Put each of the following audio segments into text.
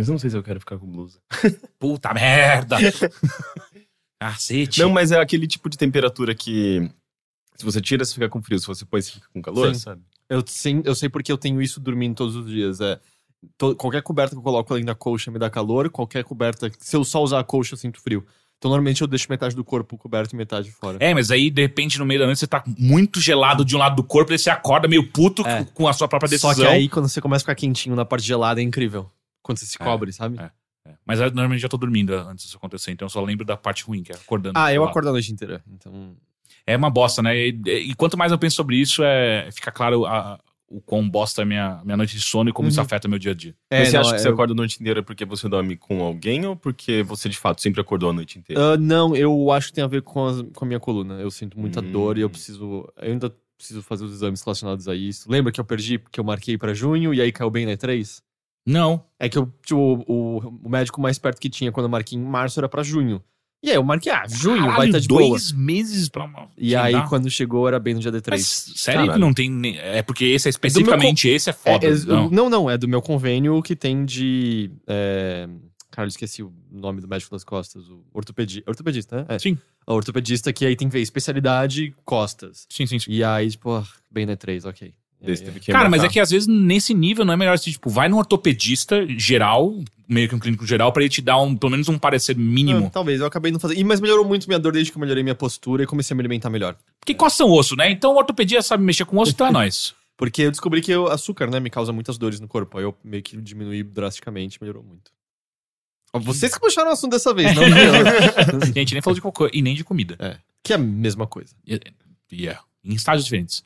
Mas eu não sei se eu quero ficar com blusa. Puta merda! Cacete. Não, mas é aquele tipo de temperatura que. Se você tira, você fica com frio. Se você põe, você fica com calor, Sim. sabe? Eu, sim, eu sei porque eu tenho isso dormindo todos os dias. É, to- qualquer coberta que eu coloco além da colcha me dá calor, qualquer coberta. Se eu só usar a colcha, eu sinto frio. Então, normalmente, eu deixo metade do corpo coberto e metade fora. É, mas aí, de repente, no meio da noite, você tá muito gelado de um lado do corpo, aí você acorda meio puto É. com a sua própria decisão. Só que aí, quando você começa a ficar quentinho na parte gelada, é incrível. Quando você se É, cobre, sabe? é. É. Mas eu normalmente já tô dormindo antes disso acontecer, então eu só lembro da parte ruim, que é acordando. Ah, eu gelado. acordo a noite inteira. Então. É uma bosta, né? E, e quanto mais eu penso sobre isso, é, fica claro a- o quão bosta é minha, minha noite de sono e como isso Uhum. afeta meu dia a dia. É, você não, acha que você eu- acorda a noite inteira porque você dorme com alguém ou porque você de fato sempre acordou a noite inteira? Ah, não, eu acho que tem a ver com, as- com a minha coluna. Eu sinto muita Hum. dor e eu preciso. Eu ainda preciso fazer os exames relacionados a isso. Lembra que eu perdi porque eu marquei pra junho e aí caiu bem na E3? Não. É que eu, tipo, o, o médico mais perto que tinha quando eu marquei em março era pra junho. E aí eu marquei, ah, junho, vai Caralho, estar de boa. dois meses pra uma. E aí, lá. quando chegou, era bem no dia D3. Mas sério Caralho. que não tem. nem- É porque esse é especificamente esse é foda. É, é, não. não, não, é do meu convênio que tem de. É... Cara, eu esqueci o nome do médico das costas. O ortopedi... ortopedista, né? É. Sim. O ortopedista que aí tem que ver especialidade costas. Sim, sim, sim. E aí, tipo, ah, bem na 3, ok. É, que Cara, mas é que às vezes nesse nível não é melhor assim, tipo, vai num ortopedista geral, meio que um clínico geral, pra ele te dar um, pelo menos um parecer mínimo. Ah, talvez, eu acabei não fazendo. E, mas melhorou muito minha dor desde que eu melhorei minha postura e comecei a me alimentar melhor. Porque costa um osso, né? Então o ortopedia sabe mexer com osso, então é nóis. Porque eu descobri que o açúcar, né, me causa muitas dores no corpo. Aí eu meio que diminuí drasticamente, melhorou muito. Vocês que puxaram o assunto dessa vez, não eu. A gente nem falou de cocô e nem de comida. Que é a mesma coisa. E é, em estágios diferentes.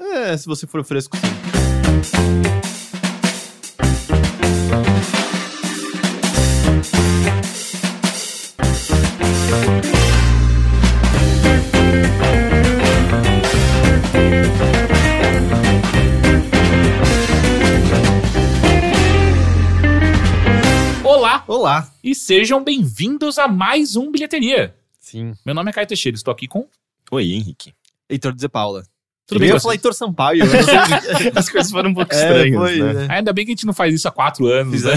É, se você for fresco, sim. Olá Olá. e sejam bem-vindos a mais um Bilheteria. Sim. Meu nome é Caio Teixeira, estou aqui com. Oi, Henrique. Heitor de Paula. Tudo eu bem ia com falar? Heitor Sampaio. eu As coisas foram um pouco É, estranhas, foi, né? né? Ainda bem que a gente não faz isso há quatro anos, né?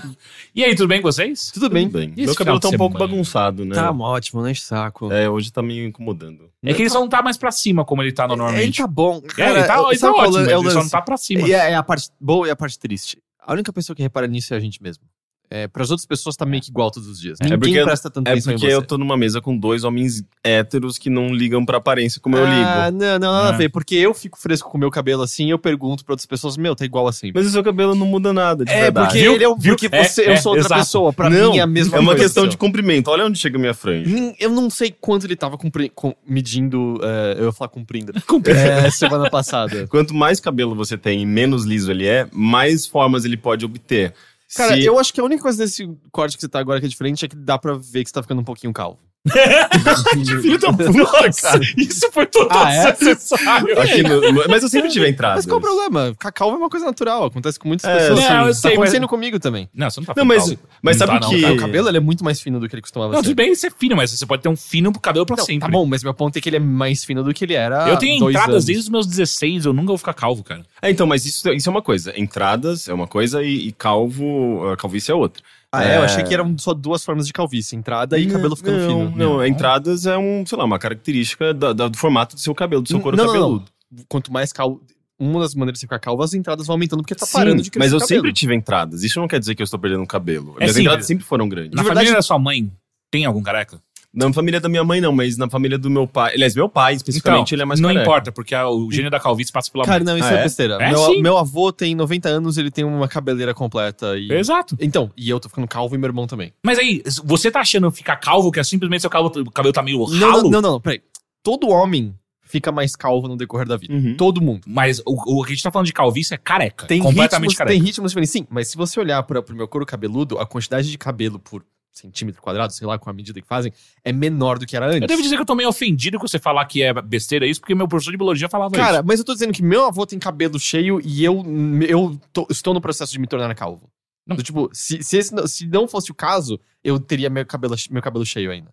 e aí, tudo bem com vocês? Tudo bem. Tudo bem. Esse Meu cabelo tá um pouco semana? bagunçado, né? Tá ótimo, enche saco. É, hoje tá meio incomodando. É que ele só não tá mais pra cima como ele tá Ele normalmente. tá bom. É, Cara, ele tá, ele tá ótimo, é o ele só não tá pra cima. E é, é a parte boa e a parte triste. A única pessoa que repara nisso é a gente mesmo. É, para as outras pessoas tá meio que igual todos os dias. É Ninguém porque- presta tanta É atenção porque em você. eu tô numa mesa com dois homens héteros que não ligam pra aparência como eu Ah, ligo. não, não, nada Ah. a ver. Porque eu fico fresco com o meu cabelo assim eu pergunto pra outras pessoas, meu, tá igual assim. Mas o seu cabelo não muda nada, de É, verdade. porque Viu? ele é um, Viu? porque É, você, é, eu sou outra exato. pessoa. Pra não, mim é a mesma é uma coisa. questão de comprimento. Olha onde chega a minha franja. Eu não sei quanto ele tava compri- com- medindo. é, eu ia falar cumprindo. É, semana passada. Quanto mais cabelo você tem e menos liso ele é, mais formas ele pode obter. Cara, Se- eu acho que a única coisa desse corte que você tá agora que é diferente é que dá pra ver que você tá ficando um pouquinho calvo. Filho da puta, Isso foi total Ah, é? desnecessário. Aqui no- mas eu sempre tive entradas. Mas qual o problema? Calvo é uma coisa natural, acontece com muitas É, pessoas. não, eu tá sei, acontecendo comigo também. Não, você não tá Não, mas, mas Não sabe tá, não, que... cara. O cabelo ele é muito mais fino do que ele costumava Não, ser. tudo bem ser fino, mas você pode ter um fino pro cabelo pra Não, sempre. tá bom, mas meu ponto é que ele é mais fino do que ele era. Eu tenho dois entradas anos. desde os meus 16, eu nunca vou ficar calvo, cara. É, então, mas isso, isso é uma coisa. Entradas é uma coisa e, e calvo, a calvície é outra. Ah, é? Eu É. achei que eram só duas formas de calvície: entrada e Não, cabelo ficando não, fino. Não, Não. entradas é um, sei lá, uma característica da- da- do formato do seu cabelo, do seu couro Não, não, não. cabeludo. Quanto mais calvo. Uma das maneiras de você ficar calvo, as entradas vão aumentando porque tá Sim, parando de crescer mas eu sempre tive entradas. Isso não quer dizer que eu estou perdendo cabelo. É Minhas entradas sempre foram grandes. Na verdade- família da sua mãe, tem algum careca? Na família da minha mãe, não, mas na família do meu pai. Aliás, meu pai, especificamente, ele é mais não careca. importa, porque a- o gênio da calvície passa pela Cara, mãe. não, isso Ah, é, é? besteira. É, meu, sim. meu avô tem 90 anos, ele tem uma cabeleira completa. E... Exato. Então, e eu tô ficando calvo e meu irmão também. Mas aí, você tá achando ficar calvo que é simplesmente seu cabelo, o cabelo tá meio ralo? Não, não, não, não, peraí. Todo homem fica mais calvo no decorrer da vida. Uhum. Todo mundo. Mas o, o que a gente tá falando de calvície é careca. Tem completamente ritmos, careca. tem ritmos diferentes. Sim, mas se você olhar para pro meu couro cabeludo, a quantidade de cabelo por centímetro quadrado, sei lá, com a medida que fazem, é menor do que era antes. Eu devo dizer que eu tô meio ofendido com você falar que é besteira isso, porque meu professor de biologia falava Cara, isso. mas eu tô dizendo que meu avô tem cabelo cheio e eu, eu tô- estou no processo de me tornar calvo. Não. Do tipo, se, se, esse não- se não fosse o caso, eu teria meu cabelo, meu cabelo cheio ainda.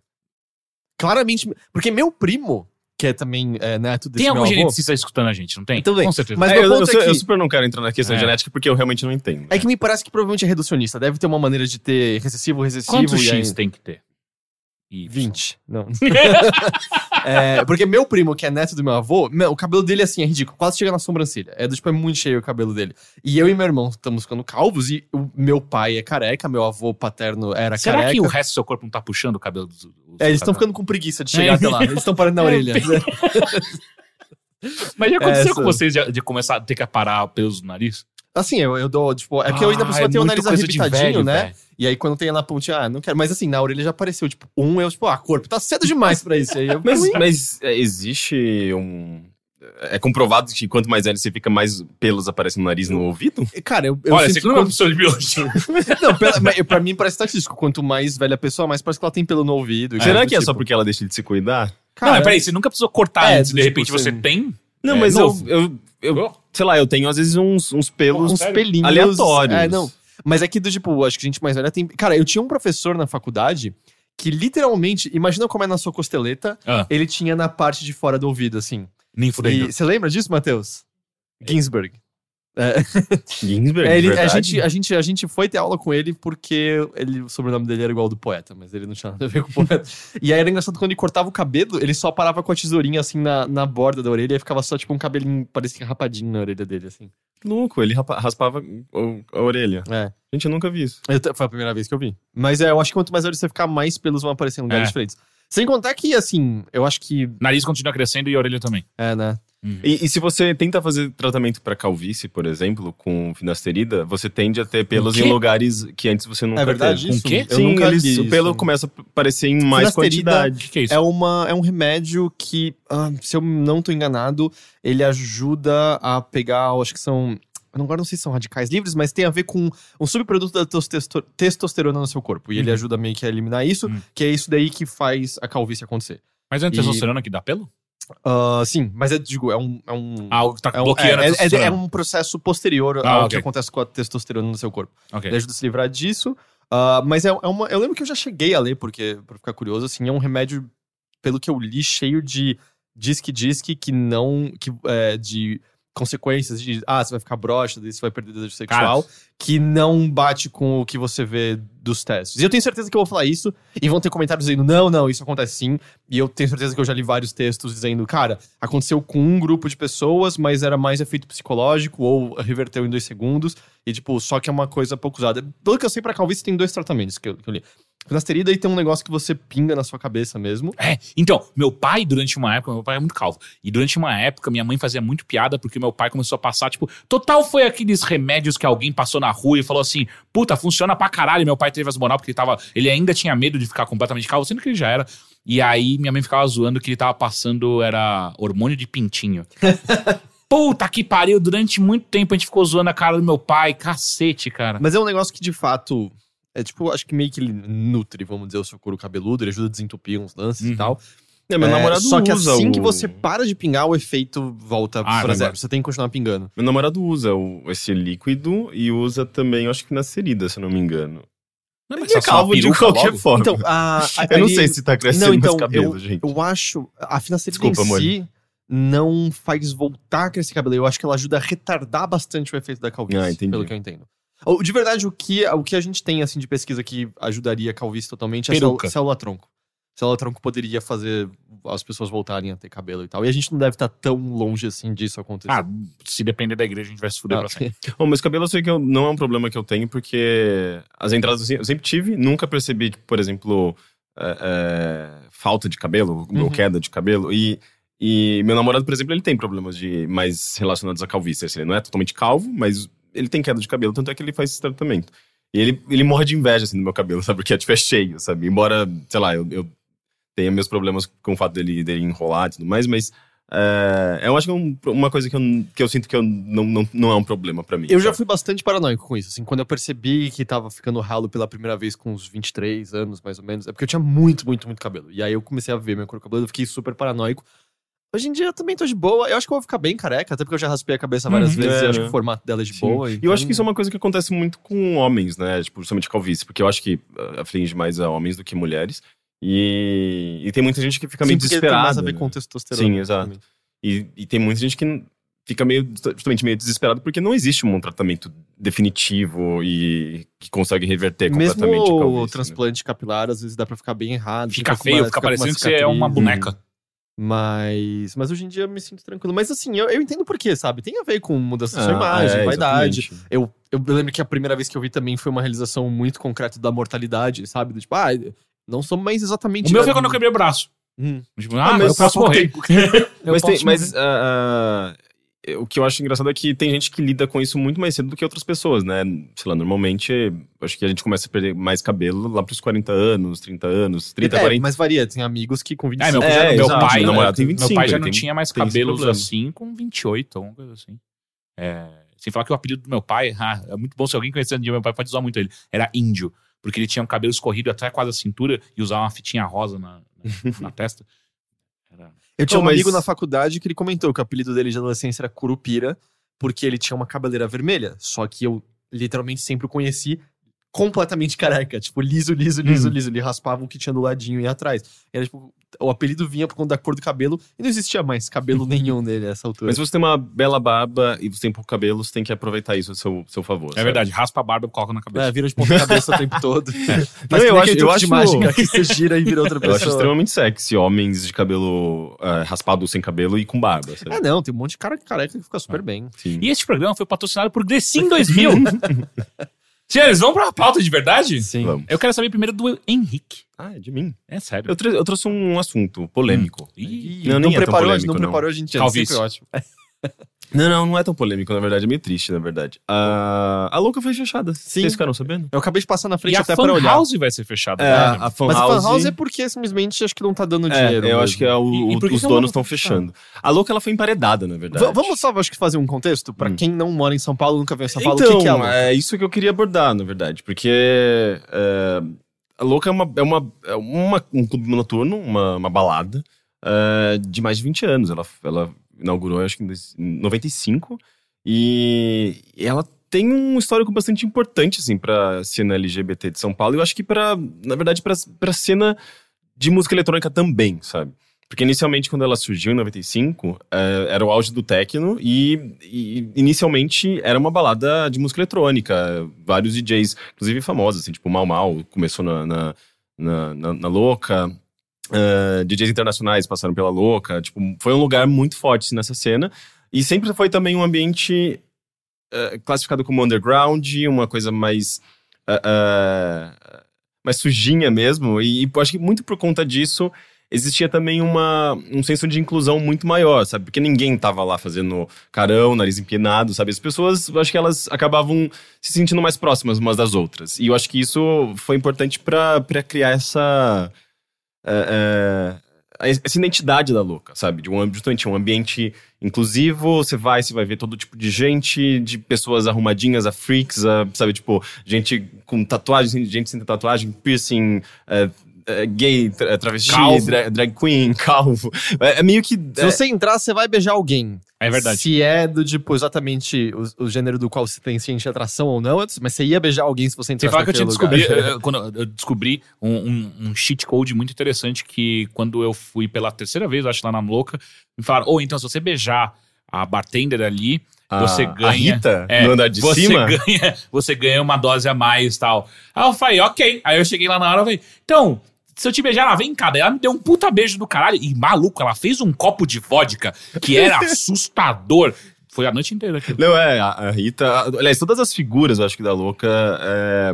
Claramente. Porque meu primo que é também é, neto desse Tem algum geneticista escutando a gente, não tem? Então vem. Com certeza. Mas É, meu eu, ponto eu, é que- eu super não quero entrar na questão É. genética porque eu realmente não entendo. É que me parece que provavelmente é reducionista. Deve ter uma maneira de ter recessivo, recessivo Quantos e aí... X tem que ter? Y. 20. Não. É, porque meu primo, que é neto do meu avô, meu, o cabelo dele assim é ridículo, quase chega na sobrancelha. É do tipo, é muito cheio o cabelo dele. E eu e meu irmão estamos ficando calvos e o meu pai é careca, meu avô paterno era Será careca. que o resto do seu corpo não tá puxando o cabelo dos. dos É, eles estão ficando com preguiça de chegar É. até lá. Eles estão parando na orelha. Mas já aconteceu Essa- com vocês de, de começar a ter que aparar pelos no nariz? Assim, eu, eu dou, tipo, é que eu ainda por Ah, cima é tenho o nariz arrebitadinho, né? velho. E aí quando tem na pontinha, ah, não quero. Mas assim, na orelha já apareceu, tipo, um, eu, tipo, ah, corpo, tá cedo demais pra isso. Aí eu, Mas, mas é, existe um. É comprovado que quanto mais velho você fica, mais pelos aparecem no nariz e no ouvido? Cara, eu, eu Olha, você que não é uma pessoa de biologia. Não, pela, mas pra mim parece estatístico. Quanto mais velha a pessoa, mais parece que ela tem pelo no ouvido. e Será que é só tipo. porque ela deixa de se cuidar? não, Cara, mas peraí, você nunca precisou cortar É, antes, de tipo, repente você tem? Não, É, mas eu, eu, eu. Sei lá, eu tenho às vezes uns, uns pelos. uns pelinhos aleatórios. É, não. Mas é que do tipo, acho que gente mais velha tem. Cara, eu tinha um professor na faculdade que literalmente, imagina como é na sua costeleta, Ah, ele tinha na parte de fora do ouvido, assim. nem fudendo. Você lembra disso, Matheus? Ginsberg. É, Ginsberg, é, ele- a, gente, a, gente, a gente foi ter aula com ele porque ele, o sobrenome dele era igual ao do poeta, mas ele não tinha nada a ver com o poeta. e aí era engraçado quando ele cortava o cabelo, ele só parava com a tesourinha assim na, na borda da orelha e ficava só tipo um cabelinho, parecia rapadinho na orelha dele, assim. Louco, ele raspava o- a orelha. É. Gente, eu nunca vi isso. Eu foi a primeira vez que eu vi. Mas é, eu acho que quanto mais velho você ficar, mais pelos vão aparecer em lugares É. diferentes. Sem contar que, assim, eu acho que. Nariz continua crescendo e a orelha também. É, né? E, e se você tenta fazer tratamento pra calvície, por exemplo, com finasterida, você tende a ter pelos em lugares que antes você nunca É verdade teve. isso? Com quê? Eu Sim, nunca eles- li o pelo isso. começa a aparecer em mais quantidade. que, que é isso? É, uma, é um remédio que, ah, se eu não tô enganado, ele ajuda a pegar, acho que são. Agora não sei se são radicais livres, mas tem a ver com um subproduto da testoster- testosterona no seu corpo. E ele Uhum. ajuda meio que a eliminar isso, Uhum. que é isso daí que faz a calvície acontecer. Mas é E- testosterona que dá pelo? Ah, sim, mas é, digo, é um. É um Ah, o que tá é um, bloqueando é, a é- é, testosterona. um processo posterior Ah, ao ok. que acontece com a testosterona no seu corpo. Ok. Ele ajuda a se livrar disso. Ah, mas é, é uma. Eu lembro que eu já cheguei a ler, porque, pra ficar curioso, assim, é um remédio, pelo que eu li, cheio de disque-disque que não. Que, é, de consequências de. Ah, você vai ficar broxa, daí você vai perder desejo sexual. que não bate com o que você vê dos testes. E eu tenho certeza que eu vou falar isso, e vão ter comentários dizendo, não, não, isso acontece sim. E eu tenho certeza que eu já li vários textos dizendo, cara, aconteceu com um grupo de pessoas, mas era mais efeito psicológico, ou reverteu em dois segundos, e tipo, só que é uma coisa pouco usada. Pelo que eu sei, pra calvície tem dois tratamentos que eu, que eu li. Finasterida e tem um negócio que você pinga na sua cabeça mesmo. É, então, meu pai, durante uma época, meu pai é muito calvo. E durante uma época, minha mãe fazia muito piada porque meu pai começou a passar, tipo, total foi aqueles remédios que alguém passou na rua e falou assim: puta, funciona pra caralho. Meu pai teve as moral porque ele tava. Ele ainda tinha medo de ficar completamente calvo, sendo que ele já era. E aí minha mãe ficava zoando que ele tava passando, era hormônio de pintinho. Puta que pariu, durante muito tempo a gente ficou zoando a cara do meu pai, cacete, cara. Mas é um negócio que, de fato, é tipo, acho que meio que ele nutre, vamos dizer, o seu couro cabeludo, ele ajuda a desentupir uns lances Uhum. e tal. É, meu É, namorado só que assim o... que você para de pingar, o efeito volta Ah, pra zero. é. Você tem que continuar pingando. Meu namorado usa o- esse líquido e usa também, acho que finasterida, se eu não me engano. Não, Ele mas é só uma calvo de qualquer logo? forma. Então, a, a- eu não sei se tá crescendo Não, então, mais cabelo, eu, gente. eu acho. A finasterida Desculpa, em amor. si não faz voltar a crescer cabelo. Eu acho que ela ajuda a retardar bastante o efeito da calvície, Ah, pelo que eu entendo. De verdade, o que, o que a gente tem assim de pesquisa que ajudaria a calvície totalmente é Peruca. célula, célula tronco. Célula tronco poderia fazer as pessoas voltarem a ter cabelo e tal. E a gente não deve estar tão longe assim disso acontecer. Ah, se depender da igreja, a gente vai se fuder Ah, pra sempre. Bom, mas cabelo eu sei que eu- não é um problema que eu tenho, porque as entradas eu sempre tive, nunca percebi, tipo, por exemplo, é, é, falta de cabelo, Uhum. ou queda de cabelo. E, e meu namorado, por exemplo, ele tem problemas de mais relacionados à calvície. Assim, ele não é totalmente calvo, mas ele tem queda de cabelo, tanto é que ele faz esse tratamento. E ele, ele morre de inveja, assim, do meu cabelo, sabe? Porque é, tipo, é cheio, sabe? Embora, sei lá, eu, eu tenha meus problemas com o fato dele, dele enrolar e tudo mais, mas é, eu acho que é um- uma coisa que eu, que eu sinto que eu não, não, não é um problema pra mim. Eu já sabe? fui bastante paranoico com isso. Assim, quando eu percebi que tava ficando ralo pela primeira vez com uns 23 anos, mais ou menos, é porque eu tinha muito, muito, muito cabelo. E aí eu comecei a ver meu couro cabeludo, eu fiquei super paranoico. Hoje em dia eu também tô de boa. Eu acho que eu vou ficar bem careca, até porque eu já raspei a cabeça várias Uhum. vezes É, e eu acho né? que o formato dela é de Sim. boa. E eu então- acho que isso é uma coisa que acontece muito com homens, né? Tipo, principalmente calvície, porque eu acho que ah, aflige mais a homens do que mulheres. E, e tem muita gente que fica Sim, meio porque tem desesperada. mais a ver né? com testosterona. Sim, exato. E, e tem muita gente que fica meio, justamente meio desesperado porque não existe um tratamento definitivo e que consegue reverter Mesmo completamente a o calvície, né? transplante capilar, às vezes dá pra ficar bem errado. Fica com feio, uma- fica uma parecendo que você é uma boneca. Mas, mas hoje em dia eu me sinto tranquilo. Mas assim, eu, eu entendo por quê, sabe? Tem a ver com mudança da sua Ah, imagem, é, vaidade. Eu, eu lembro que a primeira vez que eu vi também foi uma realização muito concreta da mortalidade, sabe? Do tipo, ah, não sou mais exatamente. O meu foi quando eu quebrei o braço. Hum. Tipo, ah, mas eu posso morrer. Eu mas tem- mas ah, ah, o que eu acho engraçado é que tem gente que lida com isso muito mais cedo do que outras pessoas, né? Sei lá, normalmente acho que a gente começa a perder mais cabelo lá pros 40 anos, 30 anos, 30, é, 40. mas varia. Tem amigos que com 25 É, meu, É, meu exato, pai, meu namorado tem meu 25, pai já não tem- tinha mais cabelos assim com 28, alguma coisa assim. É, sem falar que o apelido do meu pai, ah, é muito bom se alguém conhecer o meu pai pode usar muito ele. Era índio, porque ele tinha um cabelo escorrido até quase a cintura e usava uma fitinha rosa na, na, na testa. Eu tinha Não, um mas- amigo na faculdade que ele comentou que o apelido dele de adolescência era Curupira, porque ele tinha uma cabeleira vermelha. Só que eu literalmente sempre o conheci completamente careca. Tipo, liso, liso, liso, Hum. liso. Ele raspava o que tinha do ladinho e atrás. Era tipo, o apelido vinha por conta da cor do cabelo e não existia mais cabelo nenhum dele nessa altura. Mas se você tem uma bela barba e você tem pouco cabelo, você tem que aproveitar isso a seu, seu favor. É sabe? verdade, raspa a barba e coloca na cabeça. É, vira de ponta cabeça o tempo todo. Mas Não, eu acho, eu eu acho de mágica que você gira e vira outra Eu acho pessoa. extremamente sexy homens de cabelo ah, raspado sem cabelo e com barba. Sabe? É, não, tem um monte de cara careca que fica super bem. Sim. E este programa foi patrocinado por Grecin 2000. Senhores, vamos pra pauta de verdade? Sim. Vamos. Eu quero saber primeiro do Henrique. Ah, é de mim. É sério. Eu, eu trouxe um assunto polêmico. Ih, Não, não, é preparou, polêmico, não não. preparou a gente antes, Calvície. sempre ótimo. Não, não, não é tão polêmico, na verdade. É meio triste, na verdade. Ah, a louca foi fechada. Sim. Vocês ficaram sabendo? Eu acabei de passar na frente e a até Fan pra olhar. House vai ser fechada. É, né? a Fan Mas a House... Fan House é porque simplesmente acho que não tá dando É, dinheiro. eu mesmo. acho que é o- E- e os que donos estão fechando. A louca, ela foi emparedada, na verdade. V- vamos só, acho que fazer um contexto? Pra Hum. quem não mora em São Paulo, nunca veio em São Paulo, então, o que, que é a Louca? é isso que eu queria abordar, na verdade. Porque é, a Louca é, uma, é, uma, é uma- um clube noturno, uma, uma balada, é, de mais de 20 anos. Ela, ela inaugurou, acho que em dois- em 95. E ela tem um histórico bastante importante, assim, pra cena LGBT de São Paulo. E eu acho que, pra, na verdade, pra, pra cena de música eletrônica também, sabe? Porque inicialmente, quando ela surgiu em 95, eh, era o auge do techno e, e inicialmente era uma balada de música eletrônica. Vários DJs, inclusive famosos, assim, tipo Mal Mal, começou na, na, na, na- Louca. eh, DJs internacionais passaram pela Louca. Tipo, foi um lugar muito forte assim, nessa cena. E sempre foi também um ambiente eh, classificado como underground, uma coisa mais. eh, mais sujinha mesmo. E, e acho que muito por conta disso existia também uma, um senso de inclusão muito maior, sabe? Porque ninguém tava lá fazendo carão, nariz empinado, sabe? As pessoas, eu acho que elas acabavam se sentindo mais próximas umas das outras. E eu acho que isso foi importante pra criar essa. é, é, essa identidade da louca, sabe? De um, justamente um ambiente inclusivo, você vai, você vai ver todo tipo de gente, de pessoas arrumadinhas, a freaks, a, sabe? Tipo, gente com tatuagem, gente sem tatuagem, piercing, é, é, gay, tra- travesti, Calvo. dra- drag queen, calvo. É, é meio que. Se você entrar, você vai beijar alguém. É verdade. Se é do tipo, exatamente o, o gênero do qual você tem ciente de atração ou não, mas você ia beijar alguém se você Você entrasse fala que eu descobri, eh, quando eu descobri um, um, um cheat code muito interessante que quando eu fui pela terceira vez, acho lá na Louca, me falaram, ou então se você beijar a bartender ali, a, você a ganha- Rita é, no andar de você cima. ganha, você ganha uma dose a mais tal. Aí eu falei, ok. Aí eu cheguei lá na hora e falei, então, se eu te beijar, ela vem cá. Daí ela me deu um puta beijo do caralho. E maluco, ela fez um copo de vodka que era assustador. Foi a noite inteira aquilo. Não, é, a, Rita. aliás, todas as figuras, eu acho que da Louca é,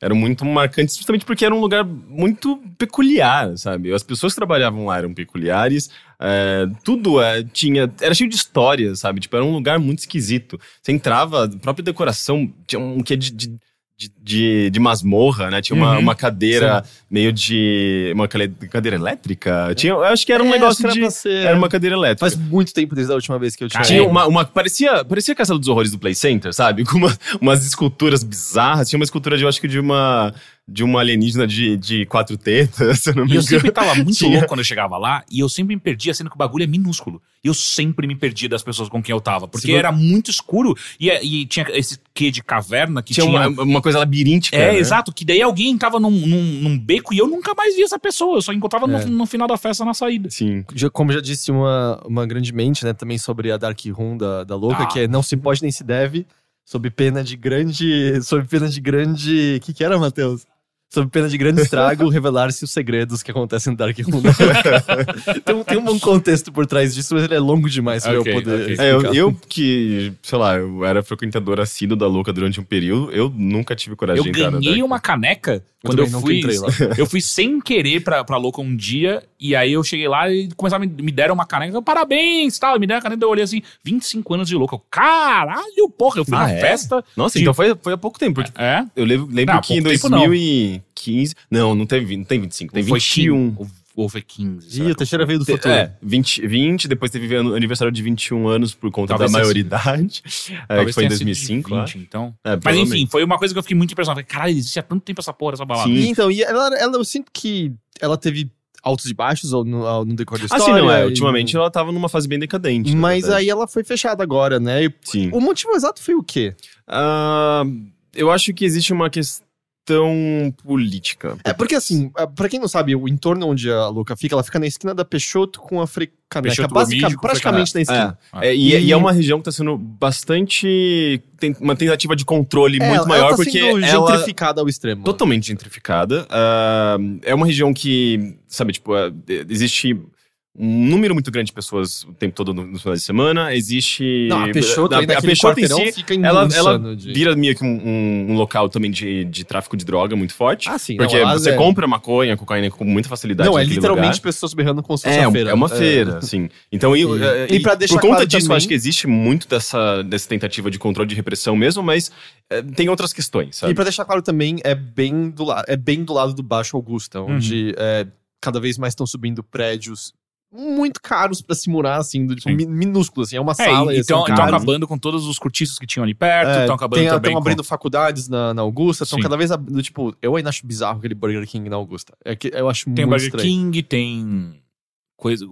eram muito marcantes, justamente porque era um lugar muito peculiar, sabe? As pessoas que trabalhavam lá eram peculiares, é, tudo é, tinha. Era cheio de histórias, sabe? Tipo, era um lugar muito esquisito. Você entrava, a própria decoração tinha um quê de. de de, de, de masmorra, né? Tinha uma, Uhum. uma cadeira meio de. Uma cadeira elétrica? Tinha, eu acho que era um É, negócio de. era Era uma cadeira elétrica. Faz muito tempo desde a última vez que eu tinha. Cara, Tinha uma, uma- parecia, parecia a Casa dos Horrores do Play Center, sabe? Com uma- umas esculturas bizarras. Tinha uma escultura de, eu acho que de uma de uma alienígena de, de quatro tetas, se eu não me E eu engano. sempre tava muito Tinha- louco quando eu chegava lá, e eu sempre me perdia, sendo que o bagulho é minúsculo. E eu sempre me perdia das pessoas com quem eu tava, porque vo- era muito escuro, e, e tinha esse quê de caverna que Tinha tinha... uma, uma coisa labiríntica. É, né? exato, que daí alguém entrava num, num, num beco e eu nunca mais via essa pessoa, eu só encontrava É. no, no final da festa na saída. Sim. Como já disse uma, uma grande mente, né, também sobre a Dark Room da, da Louca, Ah. que é não se pode nem se deve, sob pena de grande. Sob pena de grande. O que, que era, Matheus? Sob pena de grande estrago, revelar-se os segredos que acontecem no Dark Room. tem, um- tem um bom contexto por trás disso, mas ele é longo demais pra Ok, eu poder. ok. É, eu, eu que, sei lá, eu era frequentador assíduo da louca durante um período, eu nunca tive coragem Eu de entrar na ganhei Dark. uma caneca Eu quando eu fui. Eu fui sem querer pra, pra Louca um dia, e aí eu cheguei lá e começaram a me, me deram uma caneca. eu, Parabéns, tal. Me deram a caneca, eu olhei assim, 25 anos de Louca. Eu, Caralho, porra, eu fui Ah, na é? festa. Nossa, de- então foi, foi há pouco tempo, porque É? eu lembro, lembro Não, que em pouco tempo não. 2015... Não, não, teve, não tem 25, tem Foi 21. 15, ou foi 15. Ih, o Teixeira veio do Te- futuro. É, 20, 20, depois teve aniversário de 21 anos por conta Talvez da maioridade, é, que foi em tenha sido de 2005, 20, acho. então. É, Mas enfim, foi uma coisa que eu fiquei muito impressionado. Falei, caralho, existe há tanto tempo essa porra, essa balada. Sim. E então, e ela, ela- eu sinto que ela teve altos e baixos no, no decor da Ah, história. sim, não, é. e- Ultimamente ela tava numa fase bem decadente. Mas aí ela foi fechada agora, né? E Sim. o motivo exato foi o quê? Ah, eu acho que existe uma questão política. É porque assim, pra quem não sabe, o entorno onde a Luca fica, ela fica na esquina da Peixoto com a Frecaneca. Peixoto Basica, Gomídio com praticamente na esquina. É, e, E- e é uma região que tá sendo bastante. Tem uma tentativa de controle É, muito ela maior, tá porque sendo ela. gentrificada ao extremo. Totalmente gentrificada. Ah, é uma região que, sabe, tipo, ah, existe um número muito grande de pessoas o tempo todo no- nos finais de semana. Existe. Não, a Peixoto, a, a Peixoto em si, fica ela, ela de- vira meio que um, um- um local também de, de tráfico de droga muito forte. Ah, sim. porque não, você é- compra maconha, cocaína com muita facilidade. Não, é literalmente lugar. pessoas berrando com É, a feira. é uma É. feira, sim. Então, e, E- eh, e pra deixar por conta claro disso, eu também- acho que existe muito dessa, dessa tentativa de controle de repressão mesmo, mas eh, tem outras questões, sabe? E pra deixar claro também, é bem do, la é bem do lado do Baixo Augusta, onde é, cada vez mais estão subindo prédios muito caros pra se morar, assim, do, tipo, Sim. mi- minúsculos, assim, é uma É, sala e e são estão acabando com todos os cortiços que tinham ali perto, É, estão acabando tem- também Estão com... abrindo faculdades na, na Augusta, estão cada vez abrindo, tipo, eu ainda acho bizarro aquele Burger King na Augusta. É que eu acho Tem muito Burger estranho. King, tem coisa.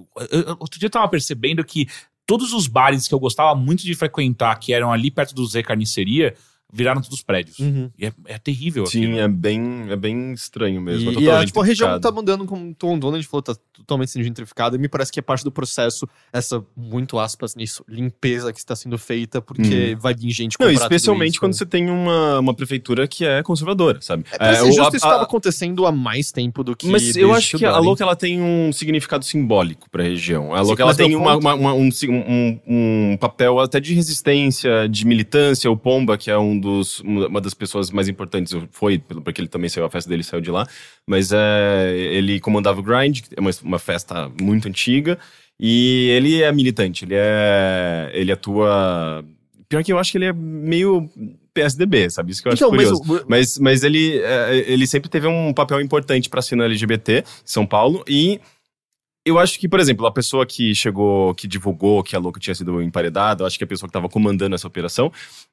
Outro dia eu tava percebendo que todos os bares que eu gostava muito de frequentar, que eram ali perto do Zé Carniceria, viraram todos prédios. Uhum. E é, é terrível Sim, aquilo. é bem, é bem estranho mesmo. é E, e a, totalmente tipo, a região tá mudando, como Tom Donald falou, tá totalmente sendo gentrificada. E me parece que é parte do processo, essa, muito aspas nisso, limpeza que está sendo feita, porque vai vir gente Não, comprar tudo especialmente isso. quando você tem uma, uma prefeitura que é conservadora, sabe? É, o- justo, a- isso a- estava acontecendo há mais tempo do que. Mas eu acho que a. Louca ela tem um significado simbólico pra região. A Louca ela tem uma, uma- uma- um, um- um papel até de resistência, de militância. O Pomba, que é um dos, uma das pessoas mais importantes, foi, porque ele também saiu, a festa dele saiu de lá. Mas é, ele comandava o Grind, que é uma, uma festa muito antiga. E ele é militante, ele é. Ele atua. Pior que eu acho que ele é meio PSDB, sabe? Isso que eu acho Então, mas curioso. o- Mas, mas ele, é, ele sempre teve um papel importante pra cena LGBT em São Paulo. E eu acho que, por exemplo, a pessoa que chegou, que divulgou que a Louca tinha sido emparedada, eu acho que a pessoa que estava comandando essa operação,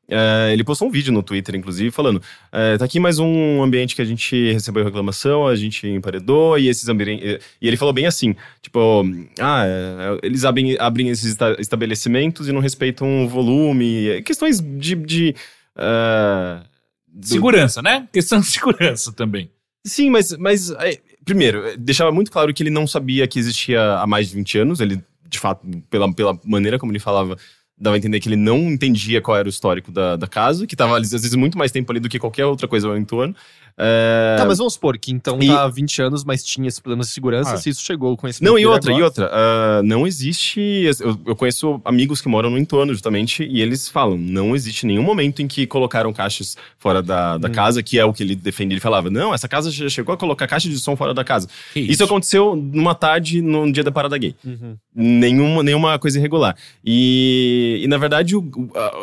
é, ele postou um vídeo no Twitter, inclusive, falando: é, tá aqui mais um ambiente que a gente recebeu reclamação, a gente emparedou, e esses ambientes. E ele falou bem assim: tipo, ah, é, eles abrem, abrem esses esta- estabelecimentos e não respeitam o volume, questões de. de é, do- Segurança, né? Questão de segurança também. Sim, mas, mas primeiro, é, deixava muito claro que ele não sabia que existia há mais de 20 anos. Ele, de fato, pela, pela maneira como ele falava, dava a entender que ele não entendia qual era o histórico da, da casa, que estava às vezes muito mais tempo ali do que qualquer outra coisa ao entorno. É, Tá, mas vamos supor que então E- tá há 20 anos, mas tinha esse problema de segurança, Ah. se isso chegou com esse Não, e outra, e outra, ah, não existe. Eu, eu conheço amigos que moram no entorno, justamente, e eles falam: não existe nenhum momento em que colocaram caixas fora da, da Hum. casa, que é o que ele defende. Ele falava: não, essa casa já chegou a colocar caixa de som fora da casa. Que Isso aconteceu numa tarde, num dia da parada gay. Uhum. Nenhuma, nenhuma coisa irregular. E, e na verdade, o-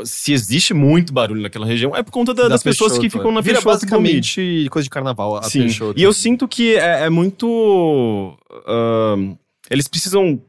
se existe muito barulho naquela região, é por conta da- Da das pessoas que ficam na Vira Peixoto Gomide. Coisa de carnaval, a Sim. Peixoto. E eu sinto que é, é muito. ahn, eles precisam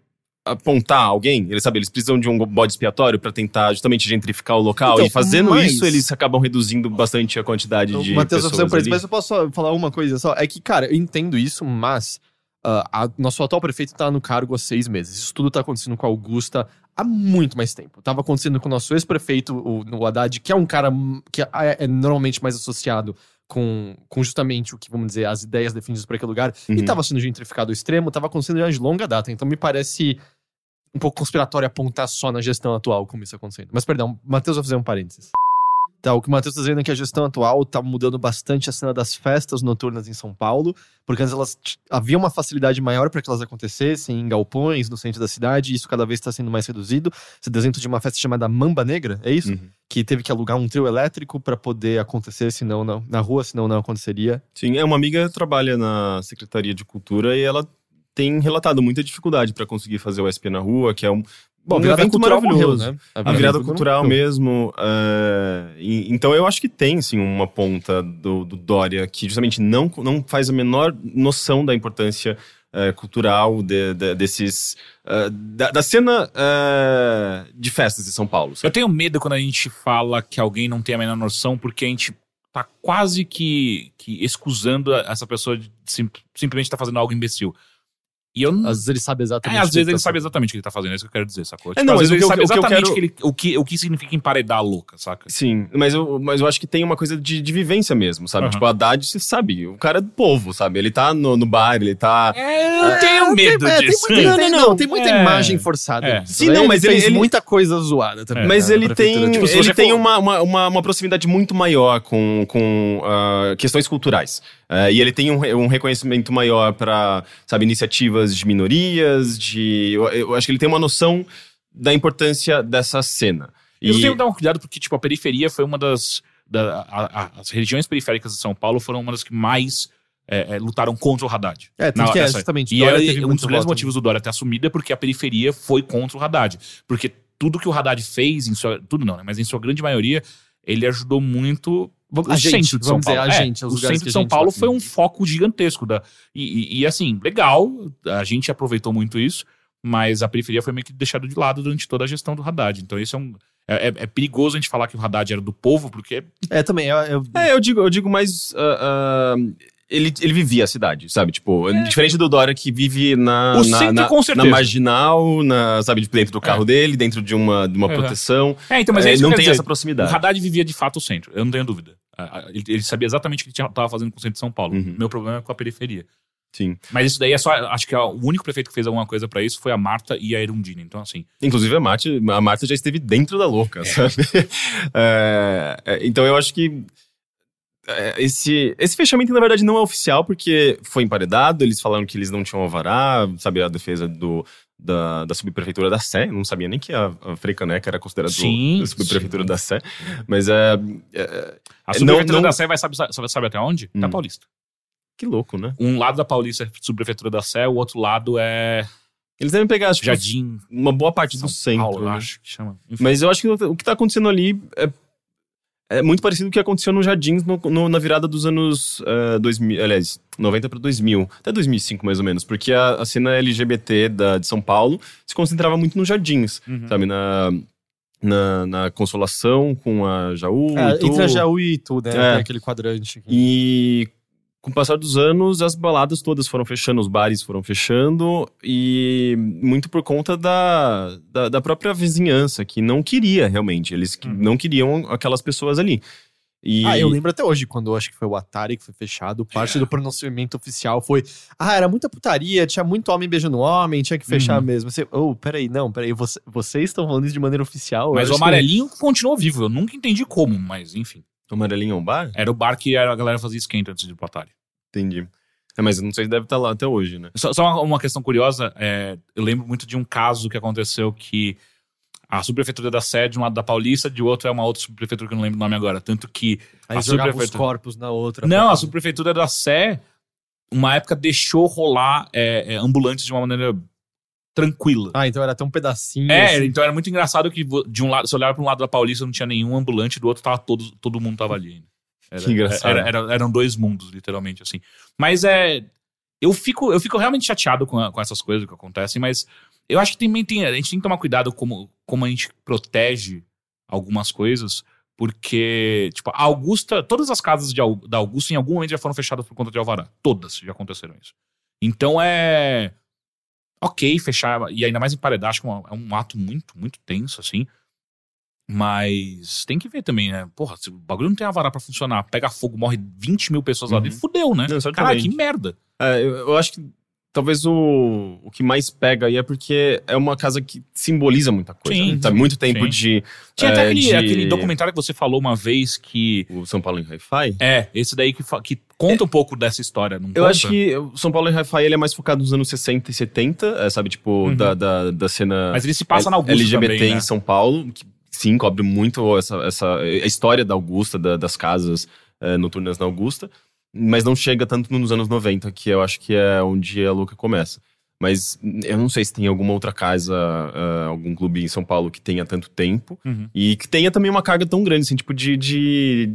apontar alguém, eles sabem, eles precisam de um bode expiatório pra tentar justamente gentrificar o local. Então, e fazendo mas- isso, eles acabam reduzindo bastante a quantidade de O Matheus vai pessoas parênteses, ali. mas eu posso só falar uma coisa só. É que, cara, eu entendo isso, mas ah, a- nosso atual prefeito tá no cargo há seis meses. Isso tudo tá acontecendo com a Augusta há muito mais tempo. Tava acontecendo com o nosso ex-prefeito, o, o Haddad, que é um cara que é, é normalmente mais associado com, com justamente o que, vamos dizer, as ideias definidas por aquele lugar. E Uhum. tava sendo gentrificado ao extremo, tava acontecendo já de longa data. Então me parece um pouco conspiratório apontar só na gestão atual como isso acontecendo. Mas perdão, Matheus vai fazer um parênteses. Tá, o que o Matheus tá dizendo é que a gestão atual tá mudando bastante a cena das festas noturnas em São Paulo, porque antes elas havia uma facilidade maior para que elas acontecessem em galpões no centro da cidade, e isso cada vez está sendo mais reduzido. Você exemplo de uma festa chamada Mamba Negra, é isso? Uhum. Que teve que alugar um trio elétrico para poder acontecer, senão não, na rua, senão não aconteceria. Sim, é uma amiga que trabalha na Secretaria de Cultura e ela tem relatado muita dificuldade pra conseguir fazer o SP na rua, que é um, Bom, um a virada evento cultural morreu, maravilhoso. né? A virada cultural morreu. mesmo. é, e- então eu acho que tem, sim, uma ponta do, do Dória que justamente não, não faz a menor noção da importância é, cultural de- de- desses. é, da, da cena de festas de São Paulo. Eu sabe? tenho medo quando a gente fala que alguém não tem a menor noção, porque a gente tá quase que, que excusando essa pessoa de sim- simplesmente tá fazendo algo imbecil. E eu não. Às vezes ele sabe exatamente. É, às o que vezes tá ele sabe fazendo. exatamente o que ele tá fazendo, é isso que eu quero dizer, sacou? É, não, às mas vezes ele eu- sabe o que eu exatamente quero- que ele- o, que, o que significa emparedar a louca, saca? Sim, mas eu, mas eu acho que tem uma coisa de, de vivência mesmo, sabe? Aham. Tipo, a Haddad, você sabe, o cara é do povo, sabe? Ele tá no, no bar, ele tá. É, eu tenho medo É, disso. Tem muita, tem, não, tem muita É. imagem forçada. É. Sim, não, mas ele ele- fez ele- muita coisa zoada também. Mas né, ele tem, Tipo, ele tem for- uma, uma, uma, uma proximidade muito maior com, com ah, questões culturais. Ah, e ele tem um, um reconhecimento maior para, sabe, iniciativas de minorias, de... Eu, eu acho que ele tem uma noção da importância dessa cena. Eu E- tenho que dar um cuidado porque, tipo, a periferia foi uma das. da- a- a- as regiões periféricas de São Paulo foram uma das que mais é, é, lutaram contra o Haddad. É, Na- que é, justamente. E é, teve um dos grandes voto. motivos do Dória ter assumido é porque a periferia foi contra o Haddad. Porque tudo que o Haddad fez, em sua, tudo não, né? Mas em sua grande maioria, ele ajudou muito o a gente, centro de São dizer, Paulo. a É, gente, os o centro de a São Paulo foi um foco gigantesco. Da, e, e- e, assim, legal, a gente aproveitou muito isso, mas a periferia foi meio que deixada de lado durante toda a gestão do Haddad. Então isso é um. É, é- é perigoso a gente falar que o Haddad era do povo, porque É, também. Eu, eu- É, eu digo, eu digo mais. ah, ah, ele, ele vivia a cidade, sabe? Tipo, diferente do Dória que vive na, É. O na, centro, na, com na certeza. marginal, na, sabe, dentro do carro É. dele, dentro de uma, de uma Uhum. proteção. É, então, mas é É, isso não que eu tem quero essa dizer. proximidade. O Haddad vivia de fato o centro, eu não tenho dúvida. Ele, ele sabia exatamente o que estava fazendo com o centro de São Paulo. Uhum. Meu problema é com a periferia. Sim. Mas isso daí é só. Acho que o único prefeito que fez alguma coisa pra isso foi a Marta e a Erundina. Então, assim. Inclusive, a Marta, a Marta já esteve dentro da louca, sabe? É, é, então, eu acho que é, esse, esse fechamento, na verdade, não é oficial, porque foi emparedado, eles falaram que eles não tinham alvará, sabe, a defesa do, da, da subprefeitura da Sé, eu não sabia nem que a, a Freicaneca era considerada Sim, subprefeitura sim. da Sé, mas é, é, A É, subprefeitura não- da Sé vai sabe, sabe, sabe até onde? Da Hum. Paulista. que louco, né? Um lado da Paulista é subprefeitura da Sé, o outro lado é Eles devem pegar, acho que, Jardim uma boa parte São do centro, Paulo, né? acho que chama. Enfim. Mas eu acho que o que tá acontecendo ali é, é muito parecido com o que aconteceu nos Jardins no- no- na virada dos anos eh, 2000, aliás, 90 para 2000, até 2005 mais ou menos, porque a, a cena LGBT da, de São Paulo se concentrava muito nos Jardins, Uhum. sabe? Na, na, na Consolação com a Jaú, é, entre a Jaú e Itu, né? É. Aquele quadrante. E com o passar dos anos, as baladas todas foram fechando, os bares foram fechando, e muito por conta da, da, da própria vizinhança, que não queria realmente. Eles Uhum. não queriam aquelas pessoas ali. E, Ah, eu lembro até hoje, quando eu acho que foi o Atari que foi fechado, parte É. do pronunciamento oficial foi: ah, era muita putaria, tinha muito homem beijando homem, tinha que fechar Uhum. mesmo. Você, oh, peraí, não, peraí, você, vocês estão falando isso de maneira oficial? Mas o acho que- amarelinho continuou vivo. Eu nunca entendi como, mas enfim. O Amarelinho é um bar? Era o bar que a galera fazia esquenta antes de ir pro Atari. Entendi. É, mas eu não sei se deve estar lá até hoje, né? Só, só uma, uma questão curiosa, é, eu lembro muito de um caso que aconteceu que a subprefeitura da sede, de um lado da Paulista, de outro é uma outra subprefeitura que eu não lembro o nome agora. Tanto que Aí a jogava os subprefeitura- corpos na outra. Não, pra- a subprefeitura da Sé, uma época deixou rolar é, é, ambulantes de uma maneira tranquila. Ah, então era até um pedacinho. É, assim. então era muito engraçado que de um lado, você olhava para um lado da Paulista não tinha nenhum ambulante, do outro tava todo, todo mundo tava ali. Era, Que engraçado. era- era- eram dois mundos, literalmente, assim. Mas é. Eu fico, eu fico realmente chateado com, a- com essas coisas que acontecem, mas Eu acho que também tem. A gente tem que tomar cuidado como, como a gente protege algumas coisas. Porque, tipo, a Augusta, todas as casas de, da Augusta em algum momento já foram fechadas por conta de alvará. Todas já aconteceram isso. Então é. Ok, fechar. E ainda mais emparedar, acho que é um- é um ato muito, muito tenso, assim. Mas tem que ver também, né? Porra, se o bagulho não tem alvará pra funcionar, pega fogo, morre 20 mil pessoas lá Uhum. dentro, fudeu, né? Não, certamente. Caralho, que merda. É, eu, eu acho que talvez o, o que mais pega aí é porque é uma casa que simboliza muita coisa. Sim, né? Tá muito tempo sim. de. Tinha até é, aquele, de- aquele documentário que você falou uma vez que. O São Paulo em Hi-Fi. É, esse daí que, que conta um pouco dessa história, não Eu conta? acho que o São Paulo em Hi-Fi ele é mais focado nos anos 60 e 70, é, sabe? Tipo, Uhum. da, da, da cena Mas ele se passa na Augusta LGBT também, né? em São Paulo, que sim, cobre muito essa, essa a história da Augusta, da- das casas eh, noturnas na Augusta, mas não chega tanto nos anos 90, que eu acho que é onde a louca começa. Mas eu não sei se tem alguma outra casa, ah, algum clube em São Paulo que tenha tanto tempo Uhum. e que tenha também uma carga tão grande, assim, tipo, de. de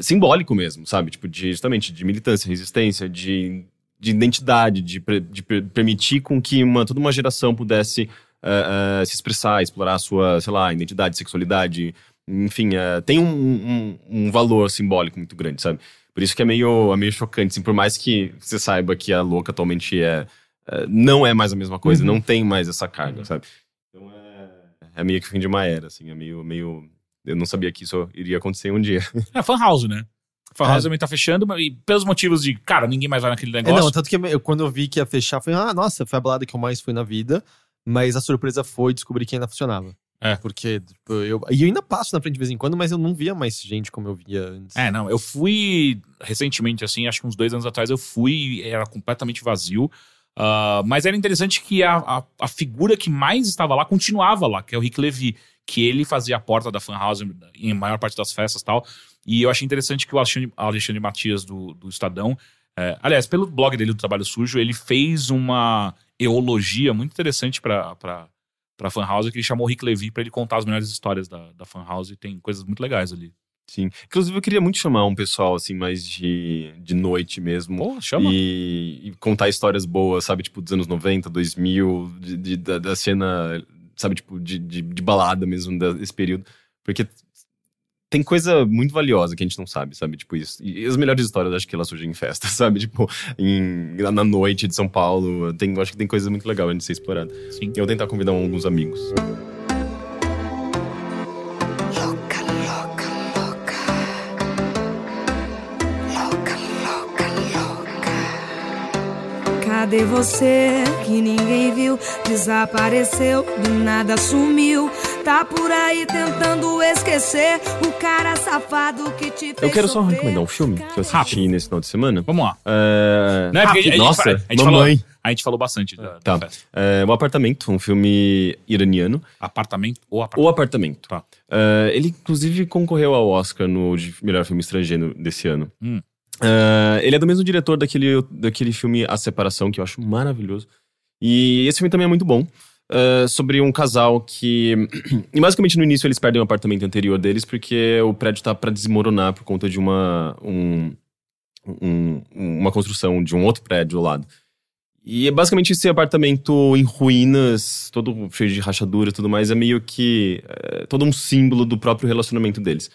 simbólico mesmo, sabe? Tipo, de justamente de militância, resistência, de, de identidade, de, de per- permitir com que uma, toda uma geração pudesse eh, eh, se expressar, explorar a sua, sei lá, identidade, sexualidade, enfim, tem um, um, um valor simbólico muito grande, sabe? Por isso que é meio, é meio chocante, assim, por mais que você saiba que a louca atualmente é, eh, não é mais a mesma coisa, Uhum. não tem mais essa carga, sabe? Então é, é meio que o fim de uma era, assim, é meio, meio... Eu não sabia que isso iria acontecer um dia. É fan house, né? Fan house É. também tá fechando, e pelos motivos de, cara, ninguém mais vai naquele É, negócio. não, tanto que eu, quando eu vi que ia fechar, foi, ah, nossa, foi a balada que eu mais fui na vida. Mas a surpresa foi descobrir que ainda funcionava. É. Porque, tipo, eu. E eu ainda passo na frente de vez em quando, mas eu não via mais gente como eu via antes. É, não, eu fui recentemente, assim, acho que uns dois anos atrás, eu fui e era completamente vazio. Ah, mas era interessante que a, a, a figura que mais estava lá continuava lá, que é o Rick Levy, que ele fazia a porta da Fan House em maior parte das festas e tal. E eu achei interessante que o Alexandre, Alexandre Matias do, do Estadão, é, aliás, pelo blog dele do Trabalho Sujo, ele fez uma eologia muito interessante pra, pra, Fan House, que ele chamou o Rick Levy pra ele contar as melhores histórias da, da Fan House e tem coisas muito legais ali. Sim. Inclusive, eu queria muito chamar um pessoal, assim, mais de, de noite mesmo. Pô, chama. E, e contar histórias boas, sabe? Tipo, dos anos 90, 2000, de, de- da, da cena, sabe? Tipo, de, de, de balada mesmo desse período. Porque tem coisa muito valiosa que a gente não sabe, sabe? Tipo, isso. E as melhores histórias, acho que elas surgem em festa, sabe? Tipo, em, na noite de São Paulo. Tem, acho que tem coisa muito legal de ser explorada. Sim. Eu vou tentar convidar alguns amigos. Cadê você que ninguém viu? Desapareceu, do nada sumiu. Tá por aí tentando esquecer o cara safado que te fez Eu quero só recomendar um filme que eu assisti Rápido. nesse final de semana. Vamos lá. É... Não é porque a gente- Nossa, a gente, a gente falou, mamãe. a gente falou bastante da, da Tá. festa. É, o Apartamento, um filme iraniano. Apartamento ou apartamento? O Apartamento. Tá. É, ele, inclusive, concorreu ao Oscar no de melhor filme estrangeiro desse ano. Hum. É, ele é do mesmo diretor daquele, daquele filme A Separação, que eu acho maravilhoso. E esse filme também é muito bom. É, sobre um casal que. E basicamente no início eles perdem o apartamento anterior deles porque o prédio tá pra desmoronar por conta de uma. Um, um- uma construção de um outro prédio ao lado. E é basicamente esse apartamento em ruínas, todo cheio de rachadura e tudo mais, é meio que é, todo um símbolo do próprio relacionamento deles.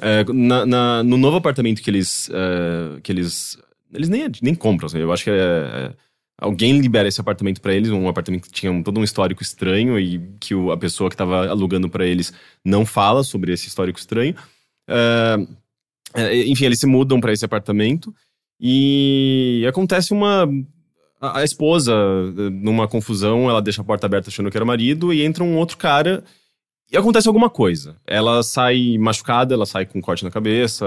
É, na- na- no novo apartamento que eles. é, que eles. Eles nem, nem compram, assim, eu acho que é, é, alguém libera esse apartamento pra eles, um apartamento que tinha todo um histórico estranho e que o- a pessoa que tava alugando pra eles não fala sobre esse histórico estranho. É, enfim, eles se mudam pra esse apartamento e acontece uma. A, a esposa, numa confusão, ela deixa a porta aberta achando que era o marido e entra um outro cara e acontece alguma coisa. Ela sai machucada, ela sai com um corte na cabeça,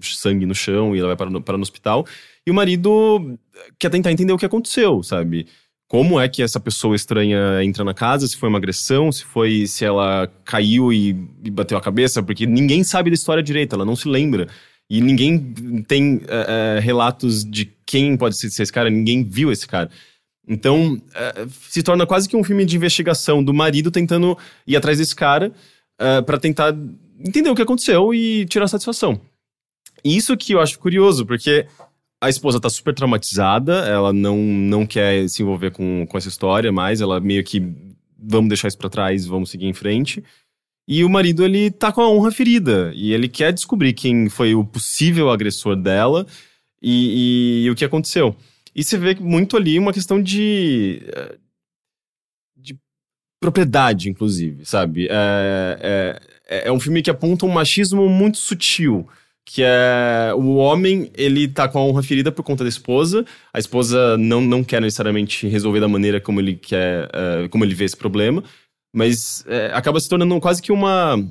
sangue no chão e ela vai para para no hospital. E o marido quer tentar entender o que aconteceu, sabe? Como é que essa pessoa estranha entra na casa? Se foi uma agressão, se foi se ela caiu e, e bateu a cabeça, porque ninguém sabe da história direito, ela não se lembra. E ninguém tem eh, eh, relatos de quem pode ser esse cara, ninguém viu esse cara. Então, eh, se torna quase que um filme de investigação do marido tentando ir atrás desse cara eh, pra tentar entender o que aconteceu e tirar satisfação. E isso que eu acho curioso, porque a esposa tá super traumatizada, ela não, não quer se envolver com, com essa história mais, ela meio que vamos deixar isso pra trás, vamos seguir em frente. E o marido, ele tá com a honra ferida, e ele quer descobrir quem foi o possível agressor dela e, e, e o que aconteceu. E você vê muito ali uma questão de. eh, de propriedade, inclusive, sabe? É, é, é um filme que aponta um machismo muito sutil. Que é o homem, ele tá com a honra ferida por conta da esposa. A esposa não, não quer necessariamente resolver da maneira como ele quer, eh, como ele vê esse problema. Mas eh, acaba se tornando quase que uma,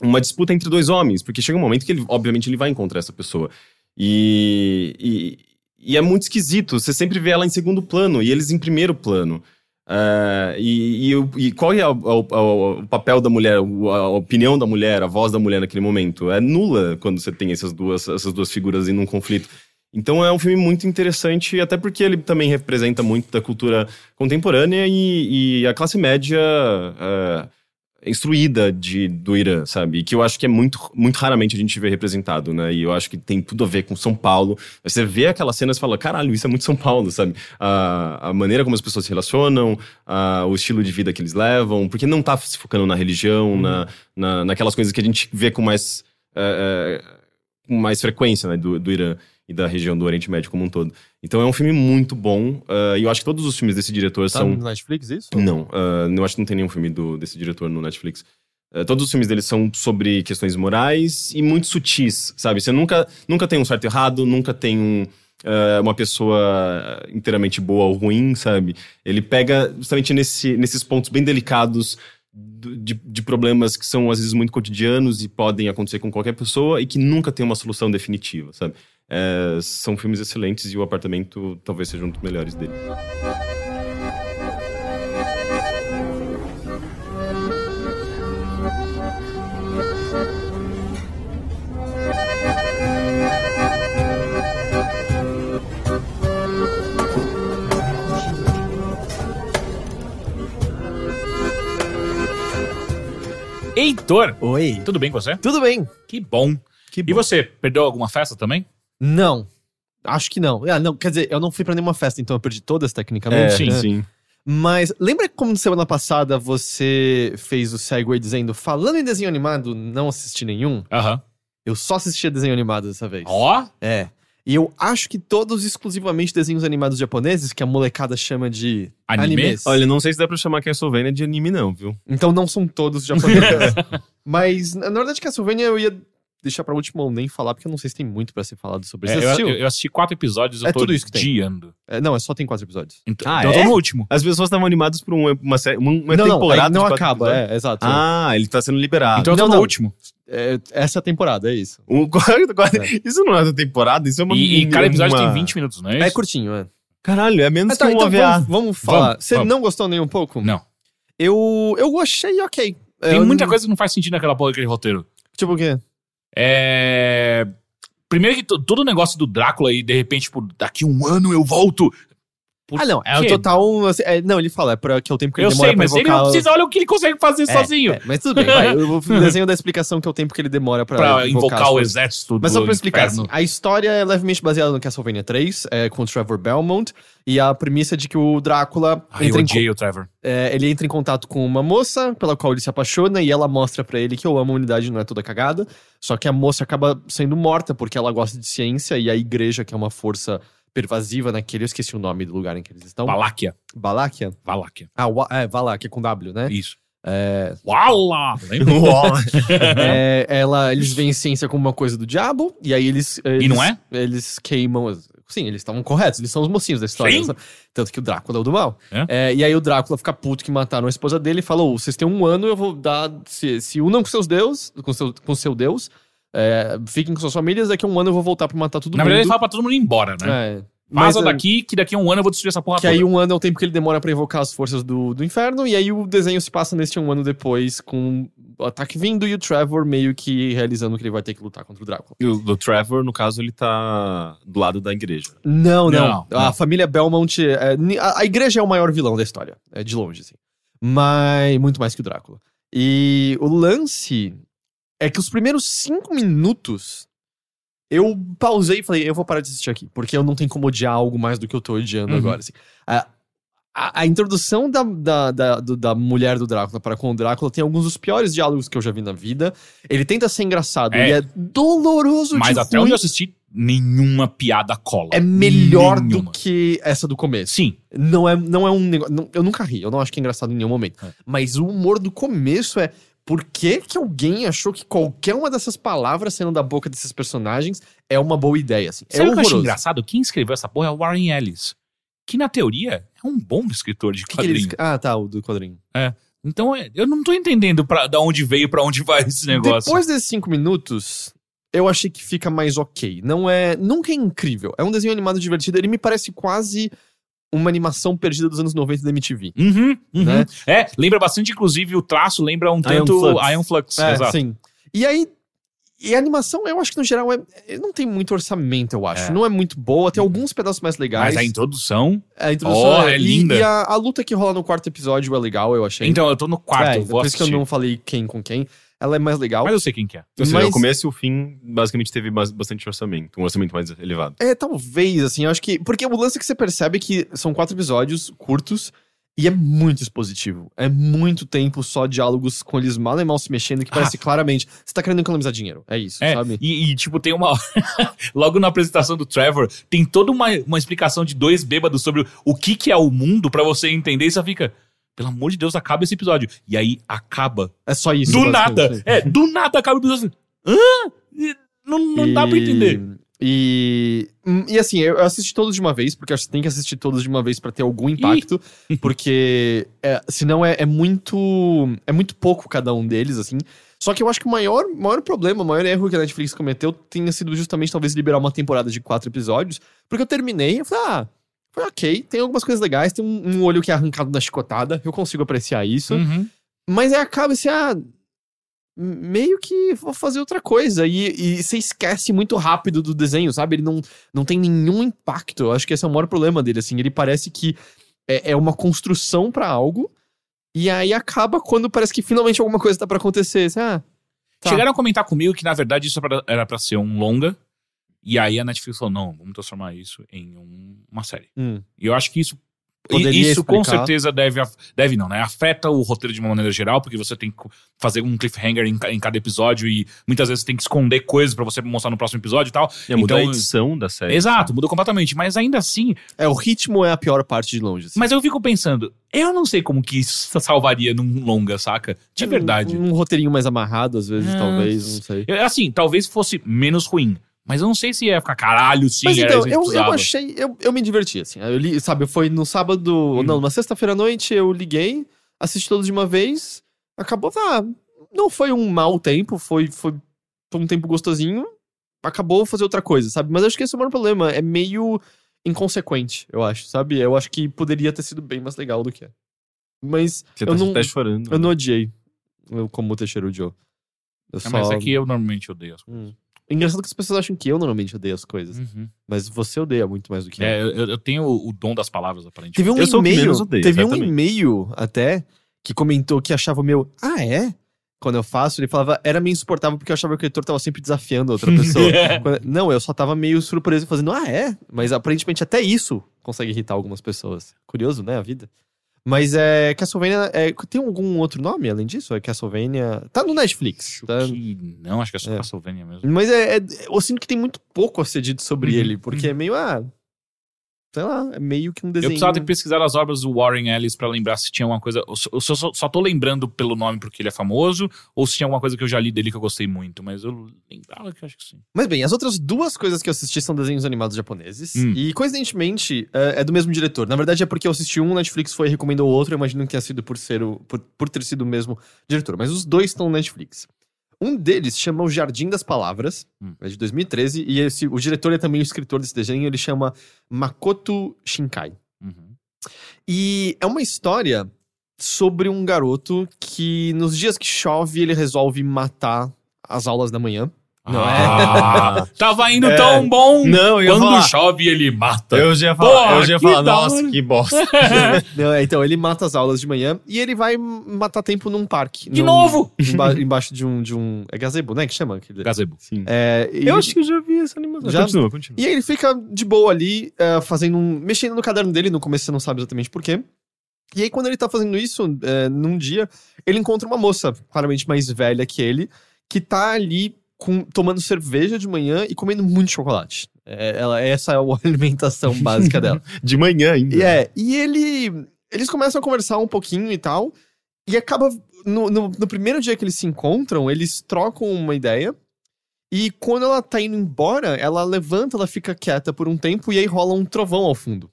uma disputa entre dois homens. Porque chega um momento que ele, obviamente, ele vai encontrar essa pessoa. E, e, e é muito esquisito. Você sempre vê ela em segundo plano e eles em primeiro plano. É, e, e e qual é o, papel da mulher, a opinião da mulher, a voz da mulher naquele momento? É nula quando você tem essas duas, essas duas figuras em um conflito. Então é um filme muito interessante, até porque ele também representa muito da cultura contemporânea e, e a classe média é, instruída de, do Irã, sabe? Que eu acho que é muito, muito raramente a gente vê representado, né? E eu acho que tem tudo a ver com São Paulo. Você vê aquelas cenas e fala, caralho, isso é muito São Paulo, sabe? A, a maneira como as pessoas se relacionam, a- o estilo de vida que eles levam, porque não tá se focando na religião, na, na, naquelas coisas que a gente vê com mais, é, é, com mais frequência, né? Do, do Irã e da região do Oriente Médio como um todo. Então é um filme muito bom, ah, e eu acho que todos os filmes desse diretor Tá são... no Netflix isso? Não, ah, eu acho que não tem nenhum filme do- desse diretor no Netflix. Ah, todos os filmes dele são sobre questões morais e muito sutis, sabe? Você nunca, nunca tem um certo e errado, nunca tem um, ah, uma pessoa inteiramente boa ou ruim, sabe? Ele pega justamente nesse, nesses pontos bem delicados do- de, de problemas que são às vezes muito cotidianos e podem acontecer com qualquer pessoa e que nunca tem uma solução definitiva, sabe? É, são filmes excelentes e o apartamento talvez seja um dos melhores dele. Heitor, Oi. tudo bem com você? Tudo bem. Que bom. Que E você, perdeu alguma festa também? Não. Acho que não. Ah, não. Quer dizer, eu não fui pra nenhuma festa, então eu perdi todas tecnicamente. sim, né? sim. Mas lembra como semana passada você fez o segue dizendo, falando em desenho animado, não assisti nenhum? Aham. Eu só assistia desenho animado dessa vez. Ó, É. E eu acho que todos exclusivamente desenhos animados japoneses, que a molecada chama de Anime? animes. Olha, não sei se dá pra chamar Castlevania de anime, não, viu? Então não são todos japoneses. Mas, na na verdade, Castlevania eu ia deixar pra última ou nem falar, porque eu não sei se tem muito pra ser falado sobre isso. é, eu, eu- eu assisti quatro episódios, eu É tô tudo isso que tem. É, não, é só tem quatro episódios. Então, Ah, então eu é? tô no último. As pessoas estavam animadas por um- uma, série, uma, uma não, não, temporada. não de quatro acaba, episódios. é, exato. Ah, ele tá sendo liberado. Então eu tô não, no não. último. É, essa é a temporada, é isso. Um- Isso não é da temporada, isso é uma. E, e cada episódio uma- tem 20 minutos, não é É isso? curtinho, é. Caralho, é menos Ah, tá, que um então OVA. vamos, vamos falar. Vamos, Você vamos. não gostou nem um pouco? Não. Eu, eu achei ok. Tem Eu muita não- coisa que não faz sentido naquela porra daquele roteiro. Tipo o quê? É. Primeiro que to- todo o negócio do Drácula aí, de repente, tipo, daqui um ano eu volto. Por ah, não. É o total. assim, é, não, ele fala, é pra, que é o tempo que ele Eu demora sei, pra mas ele não precisa, olha o que ele consegue fazer É, sozinho. é, mas tudo bem, vai. O desenho da explicação que é o tempo que ele demora pra, pra invocar as o exército Mas só pra explicar, assim, a história é levemente baseada no Castlevania 3, é, com o Trevor Belmont, e a premissa é de que o Drácula Ai, eu entra em, odiei o Trevor. é, ele entra em contato com uma moça, pela qual ele se apaixona, e ela mostra pra ele que eu amo a humanidade não é toda cagada. Só que a moça acaba sendo morta porque ela gosta de ciência, e a igreja, que é uma força pervasiva naquele, eu esqueci o nome do lugar em que eles estão. Valáquia. Valáquia? Valáquia. Ah, é, Valáquia com W, né? Isso. É, Wala! Lembra? é, ela, eles veem ciência como uma coisa do diabo, e aí eles. eles não é? Eles queimam. as- Sim, eles estavam corretos, eles são os mocinhos da história. Sim. Tanto que o Drácula é o do mal. É? É, e aí o Drácula fica puto que mataram a esposa dele e falou: vocês têm um ano, eu vou dar. Se, se unam com seus deuses, com seu, com seu Deus, é, fiquem com suas famílias, daqui a um ano eu vou voltar pra matar todo Na mundo. verdade, ele fala pra todo mundo ir embora, né? É. Vaza Mas, é, daqui, que daqui a um ano eu vou destruir essa porra Que toda. aí um ano é o tempo que ele demora pra invocar as forças do, do inferno, e aí o desenho se passa neste um ano depois, com o ataque vindo e o Trevor meio que realizando que ele vai ter que lutar contra o Drácula. E o do Trevor, no caso, ele tá do lado da igreja. Não, não. Não, a não. família Belmont. é, ni- a, a igreja é o maior vilão da história. É de longe, assim. Mas. Muito mais que o Drácula. E o lance é que os primeiros cinco minutos eu pausei e falei, eu vou parar de assistir aqui, porque eu não tenho como odiar algo mais do que eu tô odiando Uhum. agora. assim. A, a, a introdução da, da, da, da mulher do Drácula para com o Drácula tem alguns dos piores diálogos que eu já vi na vida. Ele tenta ser engraçado, É. e é doloroso Mas até ruim. onde eu assisti, nenhuma piada cola. É melhor Nenhuma. do que essa do começo. Sim. Não é, não é um negócio. eu nunca ri, eu não acho que é engraçado em nenhum momento. É. Mas o humor do começo é. Por que, que alguém achou que qualquer uma dessas palavras saindo da boca desses personagens é uma boa ideia? Assim? É Sabe o que eu engraçado? Quem escreveu essa porra é o Warren Ellis. Que, na teoria, é um bom escritor de que que quadrinho. Ah, tá, o do quadrinho. Então, é, eu não tô entendendo pra, da onde veio, pra onde vai esse negócio. Depois desses cinco minutos, eu achei que fica mais ok. Não é. Nunca é incrível. É um desenho animado divertido. Ele me parece quase uma animação perdida dos anos 90 da MTV. Uhum, uhum. Né? É, lembra bastante, inclusive, o traço lembra um tanto Flux. Iron Flux. É, exato. sim. E aí. E a animação, eu acho que no geral é, é- não tem muito orçamento, eu acho. É. Não é muito boa, tem alguns pedaços mais legais. Mas a introdução. A introdução Oh, é e- linda. E, a, a luta que rola no quarto episódio é legal, eu achei. Então, eu tô no quarto, é, eu vou por isso que eu não falei quem com quem. Ela é mais legal. Mas eu sei quem que é. Seja, Mas- o começo e o fim, basicamente, teve bas- bastante orçamento. Um orçamento mais elevado. É, talvez, assim, eu acho que. Porque o lance é que você percebe que são quatro episódios curtos e é muito expositivo. É muito tempo só diálogos com eles mal e mal se mexendo, que Ah. parece claramente. Você tá querendo economizar dinheiro. É isso, É, sabe? e, e, tipo, tem uma. Logo na apresentação do Trevor, tem toda uma, uma explicação de dois bêbados sobre o que, que é o mundo pra você entender e você fica. Pelo amor de Deus, acaba esse episódio. E aí acaba. É só isso. do nada! É, do nada acaba o episódio. Hã? E Não, não dá pra E- entender. E, hum, e assim, eu assisti todos de uma vez, porque acho que tem que assistir todos de uma vez pra ter algum impacto, porque é, senão é, é muito é muito pouco cada um deles, assim. Só que eu acho que o maior, maior problema, o maior erro que a Netflix cometeu tenha sido justamente talvez liberar uma temporada de quatro episódios, porque eu terminei e falei, ah, ok, tem algumas coisas legais, tem um, um olho que é arrancado da chicotada, eu consigo apreciar isso. Uhum. Mas aí acaba assim, ah, meio que vou fazer outra coisa. E, e você esquece muito rápido do desenho, sabe? Ele não, não tem nenhum impacto. Eu acho que esse é o maior problema dele, assim. Ele parece que é, é uma construção pra algo. E aí acaba quando parece que finalmente alguma coisa tá pra acontecer. Assim, ah, tá. Chegaram a comentar comigo que, na verdade, isso era pra ser um longa. E aí a Netflix falou: não, vamos transformar isso em um- uma série. Hum. E eu acho que isso. Poderia isso com explicar. certeza deve. Deve não, né? Afeta o roteiro de uma maneira geral, porque você tem que fazer um cliffhanger em, em cada episódio e muitas vezes tem que esconder coisas pra você mostrar no próximo episódio e tal. E Então- a edição da série. Exato, mudou completamente. Mas ainda assim, É, o ritmo é a pior parte de longe. assim. mas eu fico pensando, eu não sei como que isso salvaria num longa, saca? De Um- verdade. Um, roteirinho mais amarrado, às vezes, Ah, talvez, não sei. Assim, talvez fosse menos ruim. Mas eu não sei se ia ficar caralho, sim, Mas era então, eu, eu achei. Eu, eu me diverti, assim. Eu li, sabe, foi no sábado. Hum. Não, numa sexta-feira à noite eu liguei, assisti todos de uma vez. Acabou. Ah, não foi um mau tempo, foi, foi, foi um tempo gostosinho. Acabou fazer outra coisa, sabe? Mas acho que esse é o maior problema. É meio inconsequente, eu acho, sabe? Eu acho que poderia ter sido bem mais legal do que é. Mas Você eu tá não, até chorando. eu não odiei eu, como o Teixeira odiou. Eu É, só... mas é que eu normalmente odeio as coisas. Hum. Engraçado que as pessoas acham que eu normalmente odeio as coisas. Uhum. Mas você odeia muito mais do que eu. É, eu, eu tenho o, o dom das palavras, aparentemente. Teve um Eu sou o que e-mail, menos odeia, teve um certamente. e-mail até que comentou que achava o meu, ah é? Quando eu faço, ele falava, era meio insuportável porque eu achava que o editor tava sempre desafiando a outra pessoa. Quando- Não, eu só tava meio surpreso fazendo, ah é? Mas aparentemente até isso consegue irritar algumas pessoas. Curioso, né, a vida. Mas é, Castlevania, é, tem algum outro nome além disso? É Castlevania, tá no Netflix. Tá? não, acho que é só É. Castlevania mesmo. Mas é, é- eu sinto que tem muito pouco a ser dito sobre Uhum, ele, porque é meio, ah, sei lá, é meio que um Eu desenho. precisava ter pesquisado as obras do Warren Ellis pra lembrar se tinha alguma coisa. Eu só, eu só, só tô lembrando pelo nome porque ele é famoso, ou se tinha alguma coisa que eu já li dele que eu gostei muito, mas eu lembrava que eu acho que sim. Mas bem, as outras duas coisas que eu assisti são desenhos animados japoneses. Hum. E coincidentemente, é, é do mesmo diretor. Na verdade, é porque eu assisti um, Netflix foi e recomendou o outro. Eu imagino que tenha sido por, ser o, por, por ter sido o mesmo diretor. Mas os dois estão no Netflix. Um deles chama O Jardim das Palavras, Hum. é de 2013. E esse, o diretor é também o escritor desse desenho. Ele chama Makoto Shinkai. Uhum. E é uma história sobre um garoto que, nos dias que chove, ele resolve matar as aulas da manhã. Não Ah, Tava indo É. tão bom. Não, eu Quando falar. chove, ele mata. Eu já ia falar, Porra, eu já ia falar nossa, hora. que bosta. Não, é, então, ele mata as aulas de manhã e ele vai matar tempo num parque. De num- novo! emba- embaixo de um, de um. É gazebo, né? Que chama? aquele- Gazebo. Sim. É, e, Eu acho que eu já vi essa animação. Já? Continua, continua. e aí ele fica de boa ali, é, fazendo um. mexendo no caderno dele. No começo você não sabe exatamente por quê. E aí, quando ele tá fazendo isso, é, num dia, ele encontra uma moça, claramente mais velha que ele, que tá ali com- tomando cerveja de manhã e comendo muito chocolate. É, ela, essa é a alimentação básica dela. De manhã ainda. E é, e ele. Eles começam a conversar um pouquinho e tal. E acaba. No, no, no primeiro dia que eles se encontram, eles trocam uma ideia. E quando ela tá indo embora, ela levanta, ela fica quieta por um tempo e aí rola um trovão ao fundo.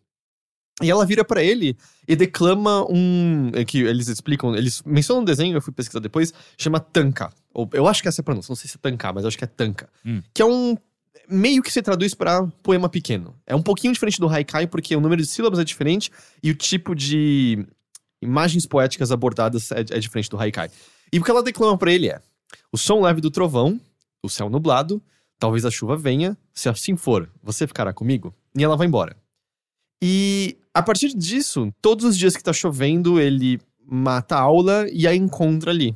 E ela vira pra ele e declama um. é Que eles explicam, eles mencionam um desenho, eu fui pesquisar depois, chama Tanka. Ou, eu acho que essa é a pronúncia, não sei se é Tanka, mas eu acho que é Tanka. Hum. Que é um. Meio que se traduz pra poema pequeno. É um pouquinho diferente do haikai, porque o número de sílabas é diferente e o tipo de imagens poéticas abordadas é, é diferente do haikai. E o que ela declama pra ele é: o som leve do trovão, o céu nublado, talvez a chuva venha, se assim for, você ficará comigo? E ela vai embora. E a partir disso, todos os dias que tá chovendo, ele mata a aula e a encontra ali.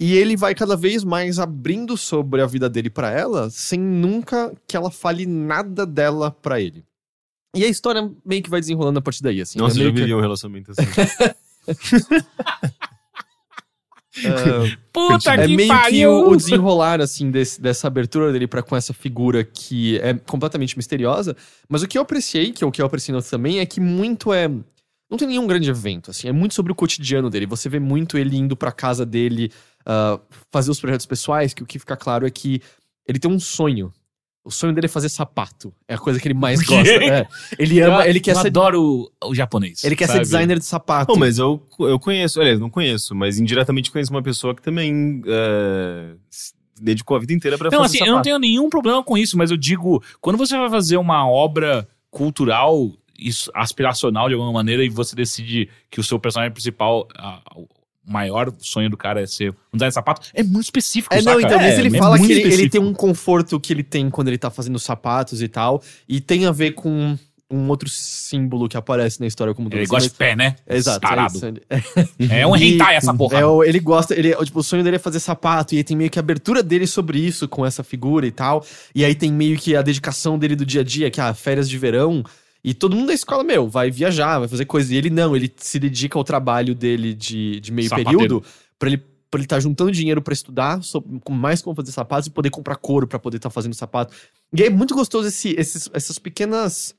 E ele vai cada vez mais abrindo sobre a vida dele pra ela, sem nunca que ela fale nada dela pra ele. E a história meio que vai desenrolando a partir daí, assim. Nossa, É eu já que- um relacionamento assim. Ah, Puta é que meio que pariu! o, o desenrolar, assim, desse- dessa abertura dele pra com essa figura que é completamente misteriosa. Mas o que eu apreciei, que é o que eu apreciei também, é que muito é. Não tem nenhum grande evento, assim. É muito sobre o cotidiano dele. Você vê muito ele indo pra casa dele ah, fazer os projetos pessoais, que o que fica claro é que ele tem um sonho. O sonho dele é fazer sapato. É a coisa que ele mais gosta. É. Ele ama, ele quer eu ser. adoro o, o japonês. Ele quer ser sabe? designer de sapato. Pô, mas eu, eu conheço, aliás, não conheço, mas indiretamente conheço uma pessoa que também é, dedicou a vida inteira pra Não, fazer assim, sapato. eu não tenho nenhum problema com isso, mas eu digo, quando você vai fazer uma obra cultural, isso, aspiracional de alguma maneira, e você decide que o seu personagem principal, a- maior sonho do cara é ser um designer de sapato, é muito específico, É, não, saca? então, mas É, ele é fala que ele, ele tem um conforto que ele tem quando ele tá fazendo sapatos e tal, e tem a ver com um outro símbolo que aparece na história como Ele gosta de pé, né? Exato, é Tarado. isso. É um hentai essa porra. É, o- ele gosta, ele, tipo, o sonho dele é fazer sapato, e aí tem meio que a abertura dele sobre isso, com essa figura e tal, e aí tem meio que a dedicação dele do dia a dia, que é ah, férias de verão, e todo mundo da escola, meu, vai viajar, vai fazer coisa, e ele não, ele se dedica ao trabalho dele de, de meio Sapateiro. período, pra ele pra ele estar juntando dinheiro pra estudar sobre, com mais como fazer sapatos e poder comprar couro pra poder estar fazendo sapato. E é muito gostoso esse, esses, essas pequenas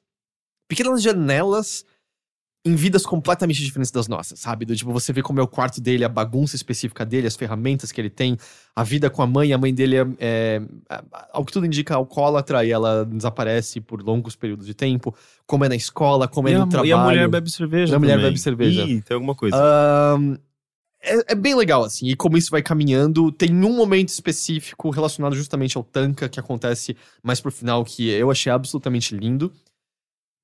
pequenas janelas em vidas completamente diferentes das nossas, sabe? Do tipo, você vê como é o quarto dele, a bagunça específica dele, as ferramentas que ele tem, a vida com a mãe, a mãe dele é, é ao que tudo indica, alcoólatra e ela desaparece por longos períodos de tempo, como é na escola, como é E no a, trabalho. e a mulher bebe cerveja E a mulher também. bebe cerveja. Ih, tem alguma coisa. Ahn, é, é bem legal, assim, e como isso vai caminhando. Tem um momento específico relacionado justamente ao Tanka, que acontece mais pro final, que eu achei absolutamente lindo.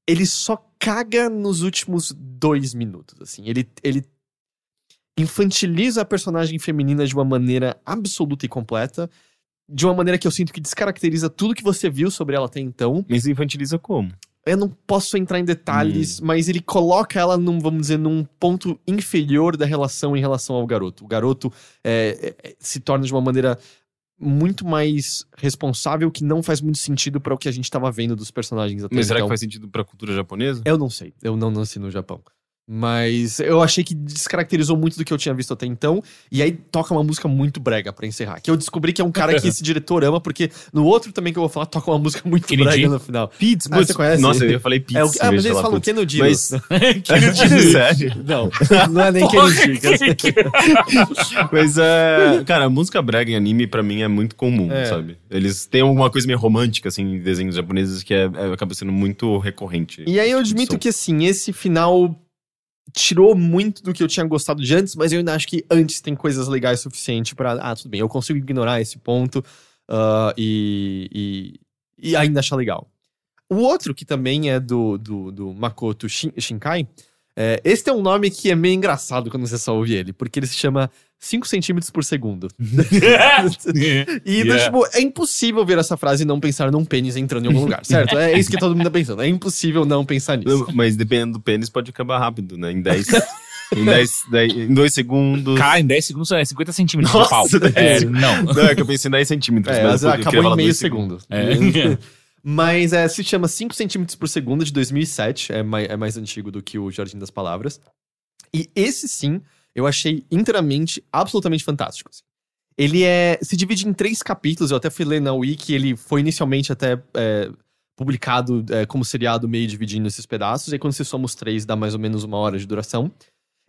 Ele só caga nos últimos dois minutos, assim. Ele, ele infantiliza a personagem feminina de uma maneira absoluta e completa. De uma maneira que eu sinto que descaracteriza tudo que você viu sobre ela até então. Mas infantiliza como? Eu não posso entrar em detalhes, mas ele coloca ela num, vamos dizer, num ponto inferior da relação em relação ao garoto. O garoto é, é, se torna de uma maneira muito mais responsável que não faz muito sentido para o que a gente estava vendo dos personagens até Mas será então. que faz sentido pra cultura japonesa? Eu não sei, eu não nasci no Japão. Mas eu achei que descaracterizou muito do que eu tinha visto até então. E aí toca uma música muito brega pra encerrar. Que eu descobri que é um cara que esse diretor ama, porque no outro também que eu vou falar, toca uma música muito Kennedy? brega no final. Pizza, Ah, você conhece? Nossa, eu falei pizza. É o, ah, mas eles falam Kennedy. Mas- Mas... Sério? Não, não é nem Kennedy. que- Mas, é, cara, a música brega em anime pra mim é muito comum, É. sabe? Eles têm alguma coisa meio romântica, assim, em desenhos japoneses que é, é- acaba sendo muito recorrente. E aí eu tipo admito que, assim, esse final tirou muito do que eu tinha gostado de antes, mas eu ainda acho que antes tem coisas legais suficiente pra. Ah, tudo bem, eu consigo ignorar esse ponto ah, e, e, e ainda achar legal. O outro, que também é do, do, do Makoto Shin- Shinkai, é, esse tem um nome que é meio engraçado quando você só ouve ele, porque ele se chama 5 centímetros por segundo. E, Yeah. tipo, é impossível ver essa frase e não pensar num pênis entrando em algum lugar, certo? É isso que todo mundo tá pensando. É impossível não pensar nisso. Mas dependendo do pênis, pode acabar rápido, né? Em 10. em 10, 10 em 2 segundos. Cara, em 10 segundos é 50 centímetros Nossa, de pau. É, não. Não, é que eu pensei em 10 centímetros. É, mas acabou em meio segundo. É. Mas é, se chama 5 centímetros por segundo de 2007. É mais, é mais antigo do que o Jardim das Palavras. E esse sim, eu achei inteiramente, absolutamente fantástico. assim. Ele é, se divide em três capítulos. Eu até fui ler na Wiki. Ele foi inicialmente até é, publicado é, como seriado, meio dividindo esses pedaços. E aí, quando você soma os três, dá mais ou menos uma hora de duração.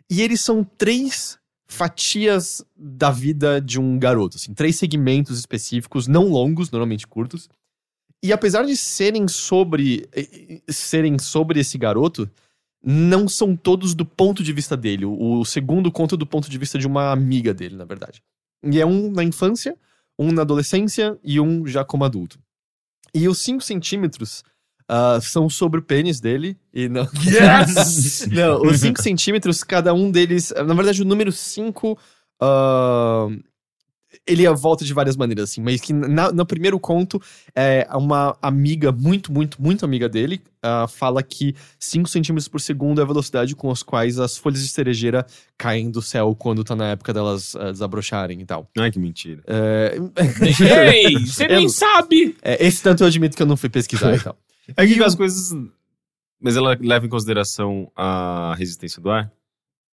E eles são três fatias da vida de um garoto, assim, três segmentos específicos, não longos, normalmente curtos. E apesar de serem sobre serem sobre esse garoto, não são todos do ponto de vista dele. O, o segundo conta do ponto de vista de uma amiga dele, na verdade. E é um na infância, um na adolescência e um já como adulto. E os 5 centímetros ah, são sobre o pênis dele e não. Yes! Não, os 5 centímetros, cada um deles. Na verdade, o número 5. Ele volta de várias maneiras, assim, mas que na- no primeiro conto, é, uma amiga, muito, muito, muito amiga dele, ah, fala que 5 centímetros por segundo é a velocidade com as quais as folhas de cerejeira caem do céu quando tá na época delas ah, desabrocharem e tal. Ai, que mentira. É, Ei, você nem Eu- sabe! é, esse tanto eu admito que eu não fui pesquisar e tal. É que E as coisas. Mas ela leva em consideração a resistência do ar?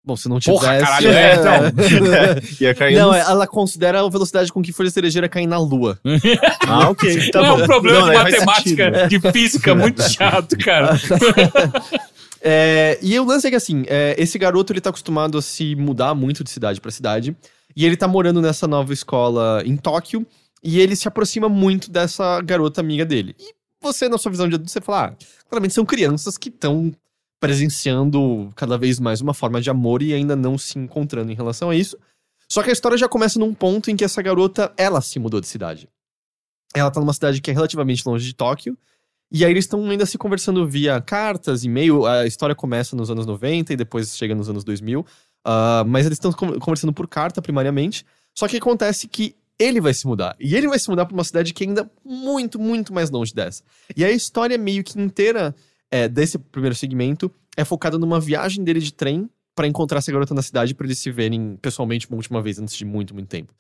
Bom, se não tivesse... Porra, caralho, é, Ia cair Não, no- é- ela considera a velocidade com que folha cerejeira caem na lua. Ah, ok. Tá não bom. é um problema Não, de matemática, de física muito chato, cara. É, e o lance é que, assim, é, esse garoto, ele tá acostumado a se mudar muito de cidade pra cidade. E ele tá morando nessa nova escola em Tóquio. E ele se aproxima muito dessa garota amiga dele. E você, na sua visão de adulto, você fala, ah, claramente são crianças que estão presenciando cada vez mais uma forma de amor e ainda não se encontrando em relação a isso. Só que a história já começa num ponto em que essa garota, ela se mudou de cidade. Ela tá numa cidade que é relativamente longe de Tóquio. E aí eles estão ainda se conversando via cartas, e-mail. A história começa nos anos 90 e depois chega nos anos 2000. Ah, mas eles estão con- conversando por carta, primariamente. Só que acontece que ele vai se mudar. E ele vai se mudar pra uma cidade que é ainda muito, muito mais longe dessa. E a história meio que inteira é, desse primeiro segmento é focada numa viagem dele de trem pra encontrar essa garota na cidade pra eles se verem pessoalmente uma última vez antes de muito, muito tempo.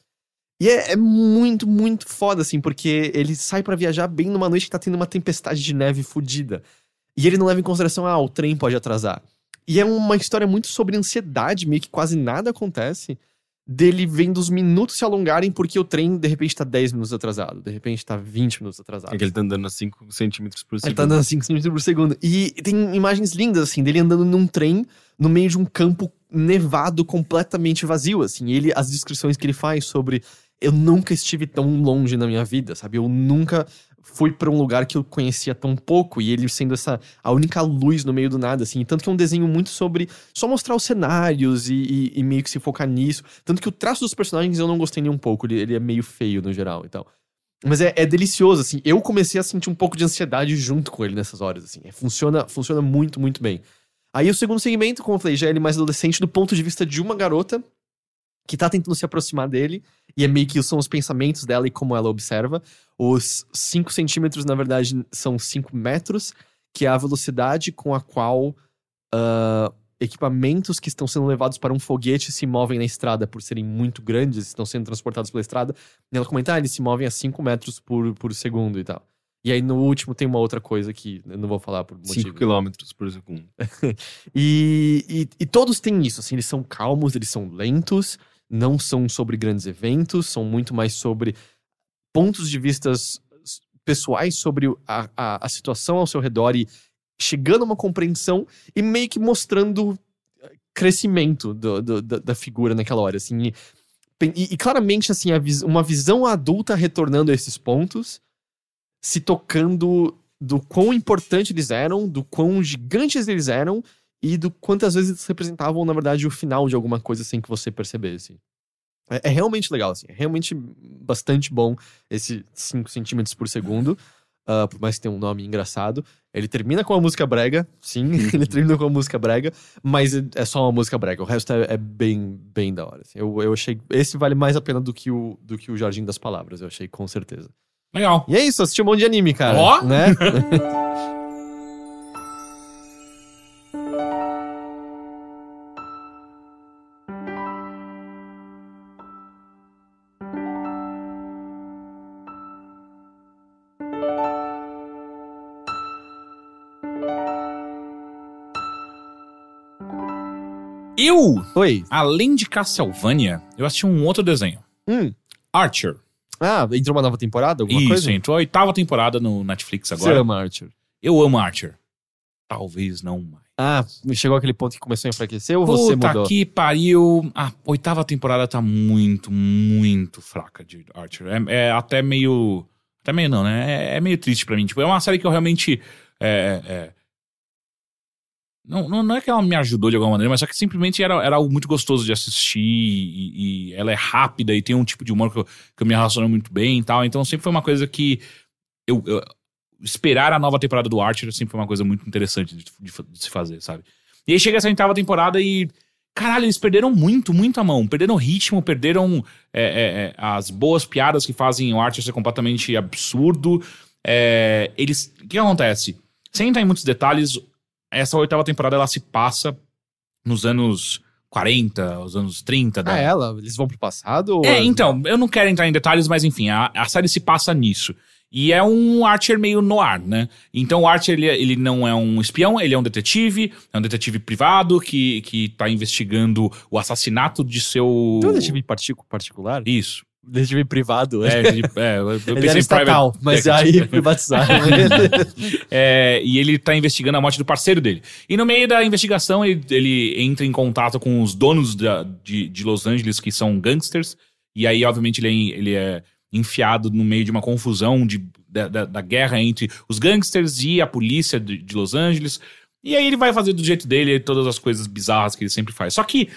E é, é muito, muito foda, assim, porque ele sai pra viajar bem numa noite que tá tendo uma tempestade de neve fodida. E ele não leva em consideração, ah, o trem pode atrasar. E é uma história muito sobre ansiedade, meio que quase nada acontece. Dele vendo os minutos se alongarem porque o trem, de repente, tá 10 minutos atrasado. De repente, tá 20 minutos atrasado. É que ele tá andando a 5 centímetros por Ele segundo. tá andando a 5 centímetros por segundo. E tem imagens lindas, assim, dele andando num trem no meio de um campo nevado completamente vazio, assim. Ele, as descrições que ele faz sobre eu nunca estive tão longe na minha vida, sabe? Eu nunca fui pra um lugar que eu conhecia tão pouco e ele sendo essa a única luz no meio do nada, assim. Tanto que é um desenho muito sobre só mostrar os cenários e, e- e meio que se focar nisso. Tanto que o traço dos personagens eu não gostei nem um pouco, ele, ele é meio feio no geral e tal. Mas é, é delicioso, assim. Eu comecei a sentir um pouco de ansiedade junto com ele nessas horas, assim. É, funciona, funciona muito, muito bem. Aí o segundo segmento, como eu falei, já é ele mais adolescente do ponto de vista de uma garota que tá tentando se aproximar dele. E é meio que são os pensamentos dela e como ela observa. Os 5 centímetros, na verdade, são 5 metros, que é a velocidade com a qual ah, equipamentos que estão sendo levados para um foguete se movem na estrada por serem muito grandes, estão sendo transportados pela estrada. E ela comenta, ah, eles se movem a 5 metros por, por segundo e tal. E aí no último tem uma outra coisa que eu não vou falar por motivo. 5 quilômetros por segundo. E, e, e todos têm isso, assim, eles são calmos, eles são lentos, não são sobre grandes eventos, são muito mais sobre pontos de vistas pessoais sobre a, a, a situação ao seu redor e chegando a uma compreensão e meio que mostrando eh, crescimento do- do- da, da figura naquela hora, assim. E, e- claramente, assim, vis- uma visão adulta retornando a esses pontos, se tocando do quão importante eles eram, do quão gigantes eles eram e do quantas vezes eles representavam, na verdade, o final de alguma coisa sem que você percebesse. É, é realmente legal, assim. É realmente bastante bom esse 5 centímetros por segundo. ah, por mais que tenha um nome engraçado. Ele termina com uma música brega, sim, ele termina com uma música brega, mas é só uma música brega. O resto é, é bem, bem da hora. assim. Eu, eu achei. Esse vale mais a pena do que, o, do que o Jardim das Palavras, eu achei, com certeza. Legal. E é isso, assisti um monte de anime, cara. Ó! Né? Eu, Oi. além de Castlevania, eu assisti um outro desenho. Hum. Archer. Ah, entrou uma nova temporada? Alguma Isso, coisa? entrou a oitava temporada no Netflix Você agora. ama Archer. Eu amo Archer. Talvez não mais. Ah, chegou aquele ponto que começou a enfraquecer ou você Puta mudou? que pariu. A oitava temporada tá muito, muito fraca de Archer. É, é até meio. Até meio não, né? É, é meio triste pra mim. Tipo, é uma série que eu realmente. é, é, não, não, não é que ela me ajudou de alguma maneira, mas só que simplesmente era, era algo muito gostoso de assistir e, e ela é rápida e tem um tipo de humor que eu, que eu me relaciono muito bem e tal. Então sempre foi uma coisa que eu, eu- esperar a nova temporada do Archer sempre foi uma coisa muito interessante de, de de se fazer, sabe? E aí chega essa oitava temporada e. Caralho, eles perderam muito, muito a mão. Perderam o ritmo, perderam é, é, é, as boas piadas que fazem o Archer ser completamente absurdo. É, eles. O que acontece? Sem entrar em muitos detalhes, essa oitava temporada ela se passa nos anos 40, os anos 30 da, Ah, ela? Eles vão pro passado? é, então, eu não quero entrar em detalhes, mas enfim, a, a série se passa nisso. E é um Archer meio noir, né? Então o Archer, ele, ele não é um espião, ele é um detetive, é um detetive privado que, que tá investigando o assassinato de seu... Tem um detetive particu- particular? Isso. Detetive privado. É, de- é, eu eu Ele pensei era estatal, private mas detective. aí privatizaram. É, e ele tá investigando a morte do parceiro dele. E no meio da investigação, ele, ele entra em contato com os donos da- de, de Los Angeles, que são gangsters. E aí, obviamente, ele é, ele é enfiado no meio de uma confusão de, da, da- da guerra entre os gangsters e a polícia de, de Los Angeles. E aí ele vai fazer do jeito dele todas as coisas bizarras que ele sempre faz. Só que,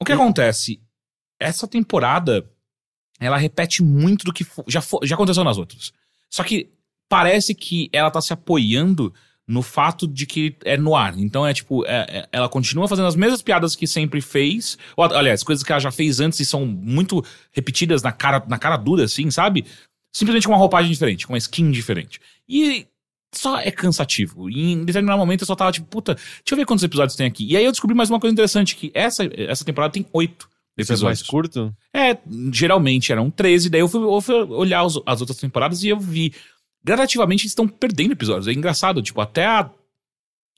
o que acontece? Essa temporada, ela repete muito do que já, já aconteceu nas outras. Só que parece que ela tá se apoiando no fato de que é no ar. Então é tipo, é- é- ela continua fazendo as mesmas piadas que sempre fez. Ou, aliás, coisas que ela já fez antes e são muito repetidas na cara, na cara dura, assim, sabe? Simplesmente com uma roupagem diferente, com uma skin diferente. E só é cansativo. E em determinado momento eu só tava tipo, puta, deixa eu ver quantos episódios tem aqui. E aí eu descobri mais uma coisa interessante, que essa, essa temporada tem oito Isso é episódios. mais curto? É, geralmente eram 13, daí eu fui, eu fui olhar os- as outras temporadas e eu vi. Gradativamente eles estão perdendo episódios. É engraçado, tipo, até a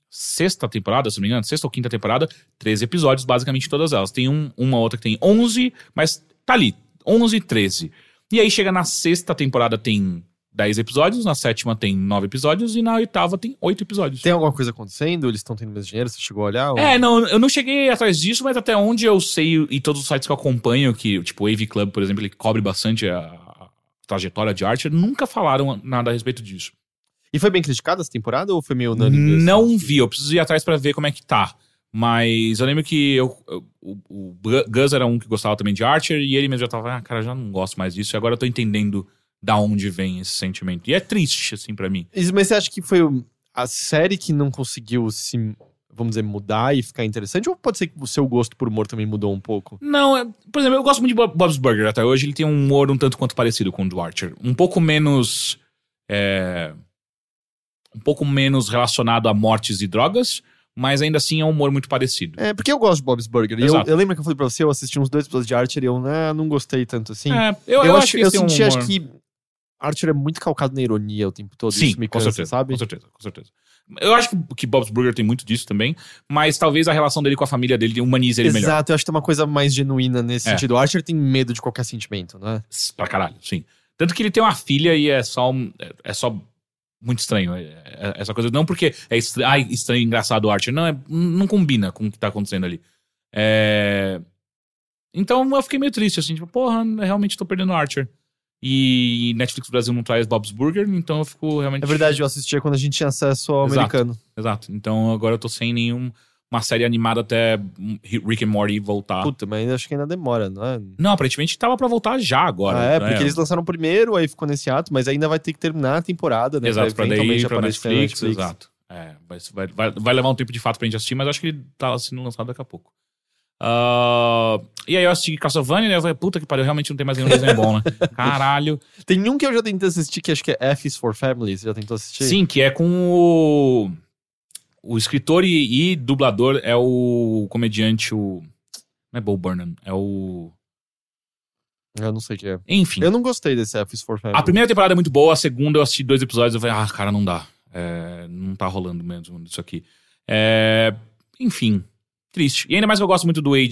sexta temporada, se não me engano, sexta ou quinta temporada, 13 episódios, basicamente todas elas. Tem um, uma outra que tem 11, mas tá ali, 11 e 13. E aí chega na sexta temporada tem 10 episódios, na sétima tem 9 episódios e na oitava tem 8 episódios. Tem alguma coisa acontecendo? Eles estão tendo mais dinheiro? Você chegou a olhar? ou- É, não, eu não cheguei atrás disso, mas até onde eu sei e todos os sites que eu acompanho, que, tipo, o AV Club, por exemplo, ele cobre bastante a, a trajetória de Archer, nunca falaram nada a respeito disso. E foi bem criticada essa temporada ou foi meio unânime? assim? Não vi, eu preciso ir atrás pra ver como é que tá. Mas eu lembro que eu, eu- o, o Gus era um que gostava também de Archer, e ele mesmo já tava, ah, cara, já não gosto mais disso, e agora eu tô entendendo da onde vem esse sentimento. E é triste, assim, pra mim. Mas você acha que foi a série que não conseguiu se, vamos dizer, mudar e ficar interessante? Ou pode ser que o seu gosto por humor também mudou um pouco? Não, é- por exemplo, eu gosto muito de Bob- Bob's Burger até hoje. Ele tem um humor um tanto quanto parecido com o do Archer. Um pouco menos. é, um pouco menos relacionado a mortes e drogas, mas ainda assim é um humor muito parecido. É, porque eu gosto de Bob's Burger. Eu, eu lembro que eu falei pra você, eu assisti uns dois episódios de Archer e eu ah, não gostei tanto assim. É, eu, eu, eu acho, que eu eles têm um senti, acho humor- que Archer é muito calcado na ironia o tempo todo. Sim, isso me com cansa, certeza, sabe? com certeza, com certeza. Eu acho que, Bob's Burger tem muito disso também, mas talvez a relação dele com a família dele humanize ele melhor. Exato, eu acho que tem uma coisa mais genuína nesse É. sentido. O Archer tem medo de qualquer sentimento, né? Pra caralho, sim. Tanto que ele tem uma filha e é só um- é, é só muito estranho. é- é- essa coisa. Não porque é estranho, ai, estranho engraçado o Archer. Não, é, não combina com o que tá acontecendo ali. É, Então eu fiquei meio triste, assim, tipo, porra, realmente tô perdendo o Archer. E Netflix Brasil não traz Bob's Burger, então eu fico realmente. É verdade, eu assistia quando a gente tinha acesso ao Exato. americano. Exato. Então agora eu tô sem nenhum uma série animada até Rick and Morty voltar. Puta, mas acho que ainda demora, não é? Não, aparentemente tava pra voltar já agora. ah, é, né? porque eles lançaram primeiro, aí ficou nesse ato, mas ainda vai ter que terminar a temporada, né? Exato, pra daí eventualmente ir pra na Netflix, exato. É, vai, vai, vai, vai levar um tempo de fato pra gente assistir, mas acho que ele tá sendo lançado daqui a pouco. Ah, e aí eu assisti Castlevania, né? Eu falei, puta que pariu, realmente não tem mais nenhum desenho bom, né? Caralho. Tem um que eu já tentei assistir, que acho que é F is for Family. Você já tentou assistir? Sim, que é com o. O escritor e, e dublador é o comediante, o. Não é Bo Burnham, é o. Eu não sei o que é. Enfim. Eu não gostei desse F is for Family. A primeira temporada é muito boa, a segunda eu assisti dois episódios e eu falei, ah, cara, não dá. É, não tá rolando mesmo isso aqui. É, enfim, triste. E ainda mais que eu gosto muito do é,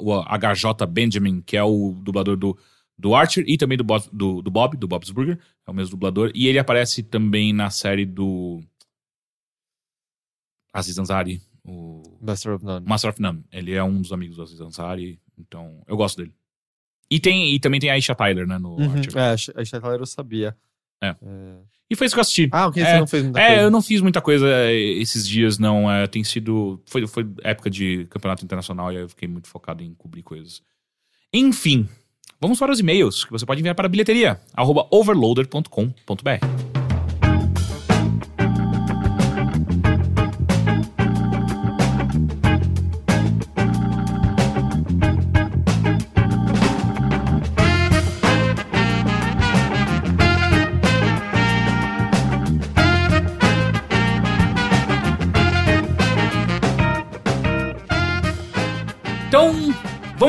o HJ Benjamin, que é o dublador do, do Archer e também do, Bob, do, do Bob, do Bob's Burger. É o mesmo dublador. E ele aparece também na série do Aziz Ansari, o Master of None. Master of None. Ele é um dos amigos do Aziz Ansari, então eu gosto dele. E, tem, e também tem a Aisha Tyler, né, no Uhum. Archer. É, a Chatala eu sabia. É. E foi isso que eu assisti. Ah, ok, É, você não fez muita É, coisa. eu não fiz muita coisa é, esses dias, não. É, tem sido. Foi, foi época de campeonato internacional e aí eu fiquei muito focado em cobrir coisas. Enfim, vamos para os e-mails que você pode enviar para a bilheteria, arroba overloader.com.br.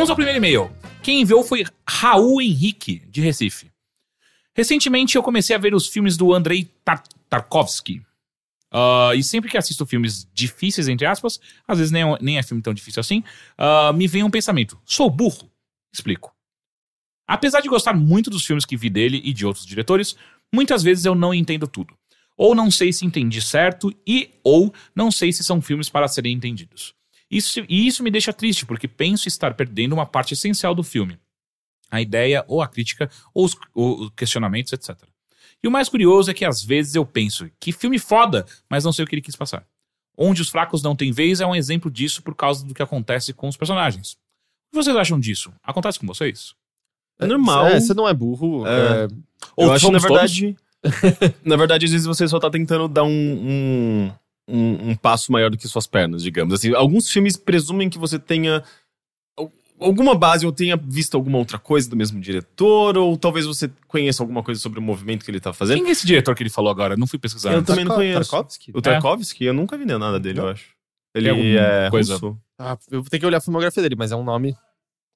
vamos ao primeiro e-mail. Quem enviou foi Raul Henrique, de Recife. Recentemente eu comecei a ver os filmes do Andrei Tar Tarkovsky. Ah, e sempre que assisto filmes difíceis, entre aspas, às vezes nem, é- nem é filme tão difícil assim, ah, me vem um pensamento: sou burro? Explico. Apesar de gostar muito dos filmes que vi dele e de outros diretores, muitas vezes eu não entendo tudo. Ou não sei se entendi certo e ou não sei se são filmes para serem entendidos. Isso, e isso me deixa triste, porque penso estar perdendo uma parte essencial do filme. A ideia, ou a crítica, ou os, ou os questionamentos, etc. E o mais curioso é que às vezes eu penso, que filme foda, mas não sei o que ele quis passar. Onde os fracos não têm vez é um exemplo disso por causa do que acontece com os personagens. O que vocês acham disso? Acontece com vocês? É normal. É, você não é burro. É. é, Ou eu acho que, na verdade. na verdade, às vezes você só tá tentando dar um, um, um- um passo maior do que suas pernas, digamos. Assim, alguns filmes presumem que você tenha al- alguma base ou tenha visto alguma outra coisa do mesmo diretor, ou talvez você conheça alguma coisa sobre o movimento que ele tá fazendo. Quem é esse diretor que ele falou agora? Não fui pesquisar. Eu antes. também não conheço. Tarkovsky? O Tarkovsky, eu nunca vi nada dele, eu acho. Ele alguma é coisa- russo. Ah, eu vou ter que olhar a filmogafia dele, mas é um nome.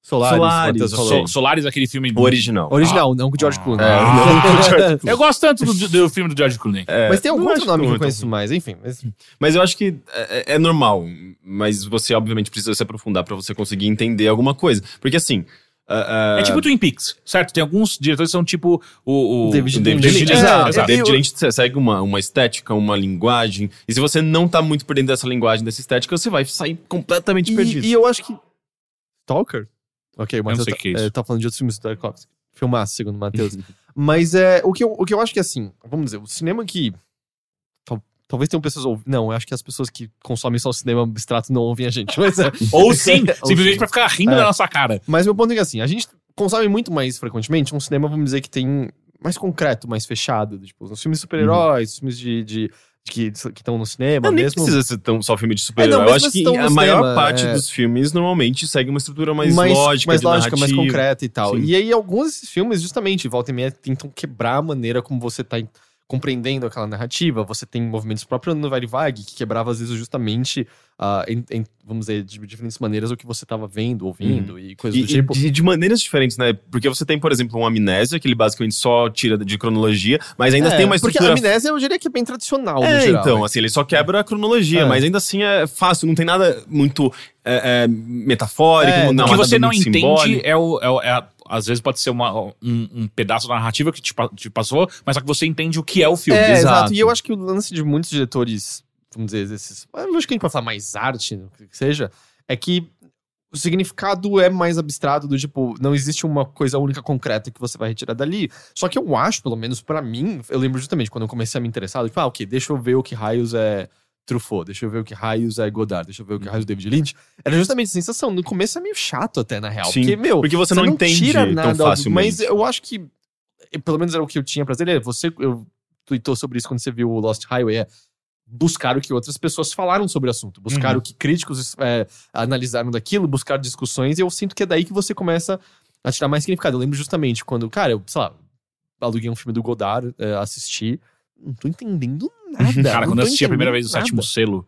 Solaris. Solaris, Matheus ok. falou. So- Solaris, aquele filme. O original. Original, não com o George Ah. Clooney. É, É. Eu gosto tanto do, do filme do George Clooney. É, Mas tem algum não outro nome que eu conheço mais, enfim. Mas... Mas eu acho que é, é normal. Mas você, obviamente, precisa se aprofundar pra você conseguir entender alguma coisa. Porque assim. ah, ah, É tipo Twin Peaks, certo? Tem alguns diretores que são tipo o. o David o David Lynch. Lynch, É, exato. exato. David Lynch você segue uma, uma estética, uma linguagem. E se você não tá muito por dentro dessa linguagem, dessa estética, você vai sair completamente perdido. E, e eu acho que. Stalker? Ok, o Matheus tá, o é é, tá falando de outros filmes do Tarkovsky. Filmaço, segundo o Matheus. Mas é, o, que eu, o que eu acho que assim, vamos dizer, o cinema que. tal- talvez tenham pessoas ouvindo. Não, eu acho que as pessoas que consomem só cinema abstrato não ouvem a gente. Mas, é, Ou sim, Ou simplesmente sim. pra ficar rindo É. da nossa cara. mas meu ponto é que assim, a gente consome muito mais frequentemente um cinema, vamos dizer, que tem mais concreto, mais fechado. Tipo, os filmes de super-heróis, os filmes de- de que estão no cinema Não, nem mesmo. precisa ser tão, só filme de É, super-herói. não, eu acho que a maior cinema, parte é. dos filmes normalmente segue uma estrutura mais, mais lógica, mais lógica, mais concreta e tal. Sim. E aí, alguns desses filmes, justamente, volta e meia, tentam quebrar a maneira como você tá em- compreendendo aquela narrativa. Você tem movimentos próprios no Vague, que quebrava, às vezes, justamente, ah, em, em, vamos dizer, de diferentes maneiras o que você tava vendo, ouvindo e coisas E, do tipo. e de, de maneiras diferentes, né? Porque você tem, por exemplo, um amnésia, que ele basicamente só tira de cronologia, mas ainda É, tem uma Porque estrutura a amnésia, eu diria que é bem tradicional, É, geral. então, né? assim, ele só quebra a cronologia, É. mas ainda assim é fácil, não tem nada muito é, é, metafórico, É, não, O que você não entende simbólico. É, o- é a- às vezes pode ser uma- um, um pedaço da narrativa que te, te passou, mas só que você entende o que é o filme. É, exato. exato. E eu acho que o lance de muitos diretores, vamos dizer, esses. Eu acho que a gente pode falar mais arte, o que seja, é que o significado é mais abstrato, do tipo, não existe uma coisa única concreta que você vai retirar dali. Só que eu acho, pelo menos pra mim, eu lembro justamente quando eu comecei a me interessar, tipo, ah, ok, deixa eu ver o que raios é Truffaut, deixa eu ver o que raios é Godard, deixa eu ver o que raios é David Lynch. Era justamente a sensação. No começo é meio chato até, na real. Sim, porque, meu, porque você não entende tira tão nada, facilmente. Mas eu acho que, pelo menos era o que eu tinha pra dizer. é, Você, eu tweetou sobre isso quando você viu o Lost Highway, é buscar o que outras pessoas falaram sobre o assunto, buscar Uhum. o que críticos é, analisaram daquilo, buscar discussões, e eu sinto que é daí que você começa a tirar mais significado. Eu lembro justamente quando, cara, eu, sei lá, aluguei um filme do Godard, é, assisti, não tô entendendo nada. Cara, quando eu assisti a primeira vez o sétimo selo.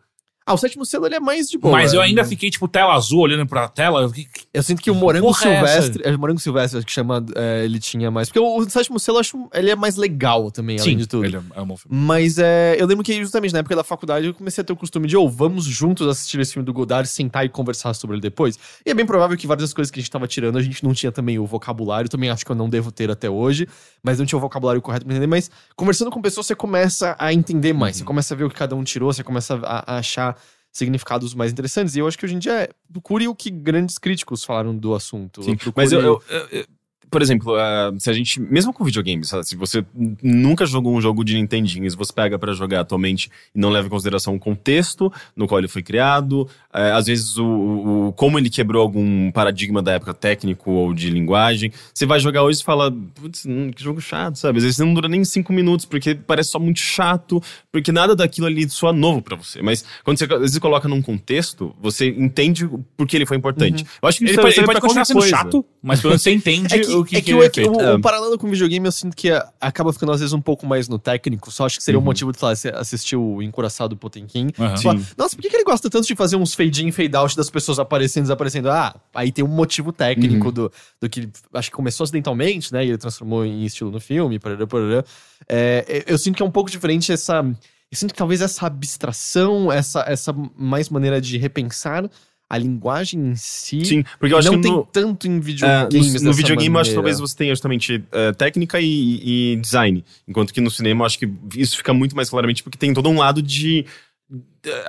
Ah, o sétimo selo ele é mais de boa. mas eu ainda né? fiquei, tipo, tela azul olhando pra tela. Eu fiquei, Eu sinto que o Morango porra é? Silvestre. É, o Morango Silvestre, acho que chama. é, ele tinha mais. Porque o, o sétimo selo, eu acho. Ele é mais legal também, além Sim, de tudo. ele é, é um bom filme. Mas é, eu lembro que justamente na época da faculdade eu comecei a ter o costume de, ou vamos juntos assistir esse filme do Godard, sentar e conversar sobre ele depois. E é bem provável que várias das coisas que a gente tava tirando, a gente não tinha também o vocabulário, também acho que eu não devo ter até hoje, mas não tinha o vocabulário correto pra entender. Mas conversando com pessoas, você começa a entender mais, Uhum. você começa a ver o que cada um tirou, você começa a, a achar significados mais interessantes. E eu acho que hoje em dia, é, procure o que grandes críticos falaram do assunto. Sim, Procure- mas eu, eu- eu- por exemplo, ah, se a gente, mesmo com videogames, se você nunca jogou um jogo de Nintendinho, se você pega pra jogar atualmente e não leva em consideração o contexto no qual ele foi criado, eh, às vezes o, o- o- como ele quebrou algum paradigma da época técnico ou de linguagem, você vai jogar hoje e fala, putz, hum, que jogo chato, sabe? Às vezes não dura nem cinco minutos, porque parece só muito chato, porque nada daquilo ali soa novo pra você. Mas quando você às vezes coloca num contexto, você entende o porquê ele foi importante. Eu acho que Ele pode, serve ele pode continuar sendo coisa. chato, mas pelo menos você entende É que, o que, é que que ele o, é feito. o- É. o paralelo com videogame eu sinto que é- acaba ficando às vezes um pouco mais no técnico. Só acho que seria um Uhum. motivo de sei lá, você assistir o Encoraçado Potemkin. Sim. Nossa, por que, que ele gosta tanto de fazer uns fade in, fade out das pessoas aparecendo e desaparecendo? Ah, aí tem um motivo técnico Uhum. do, do que acho que começou acidentalmente, né? E ele transformou em estilo no filme, parará, parará. É, eu sinto que é um pouco diferente essa. Eu sinto que talvez essa abstração, essa, essa mais maneira de repensar a linguagem em si. Sim, porque eu acho não que tem no, tanto em é, videogames. no, no dessa videogame eu acho que talvez você tenha justamente é, técnica e, e design. Enquanto que no cinema eu acho que isso fica muito mais claramente porque tem todo um lado de é,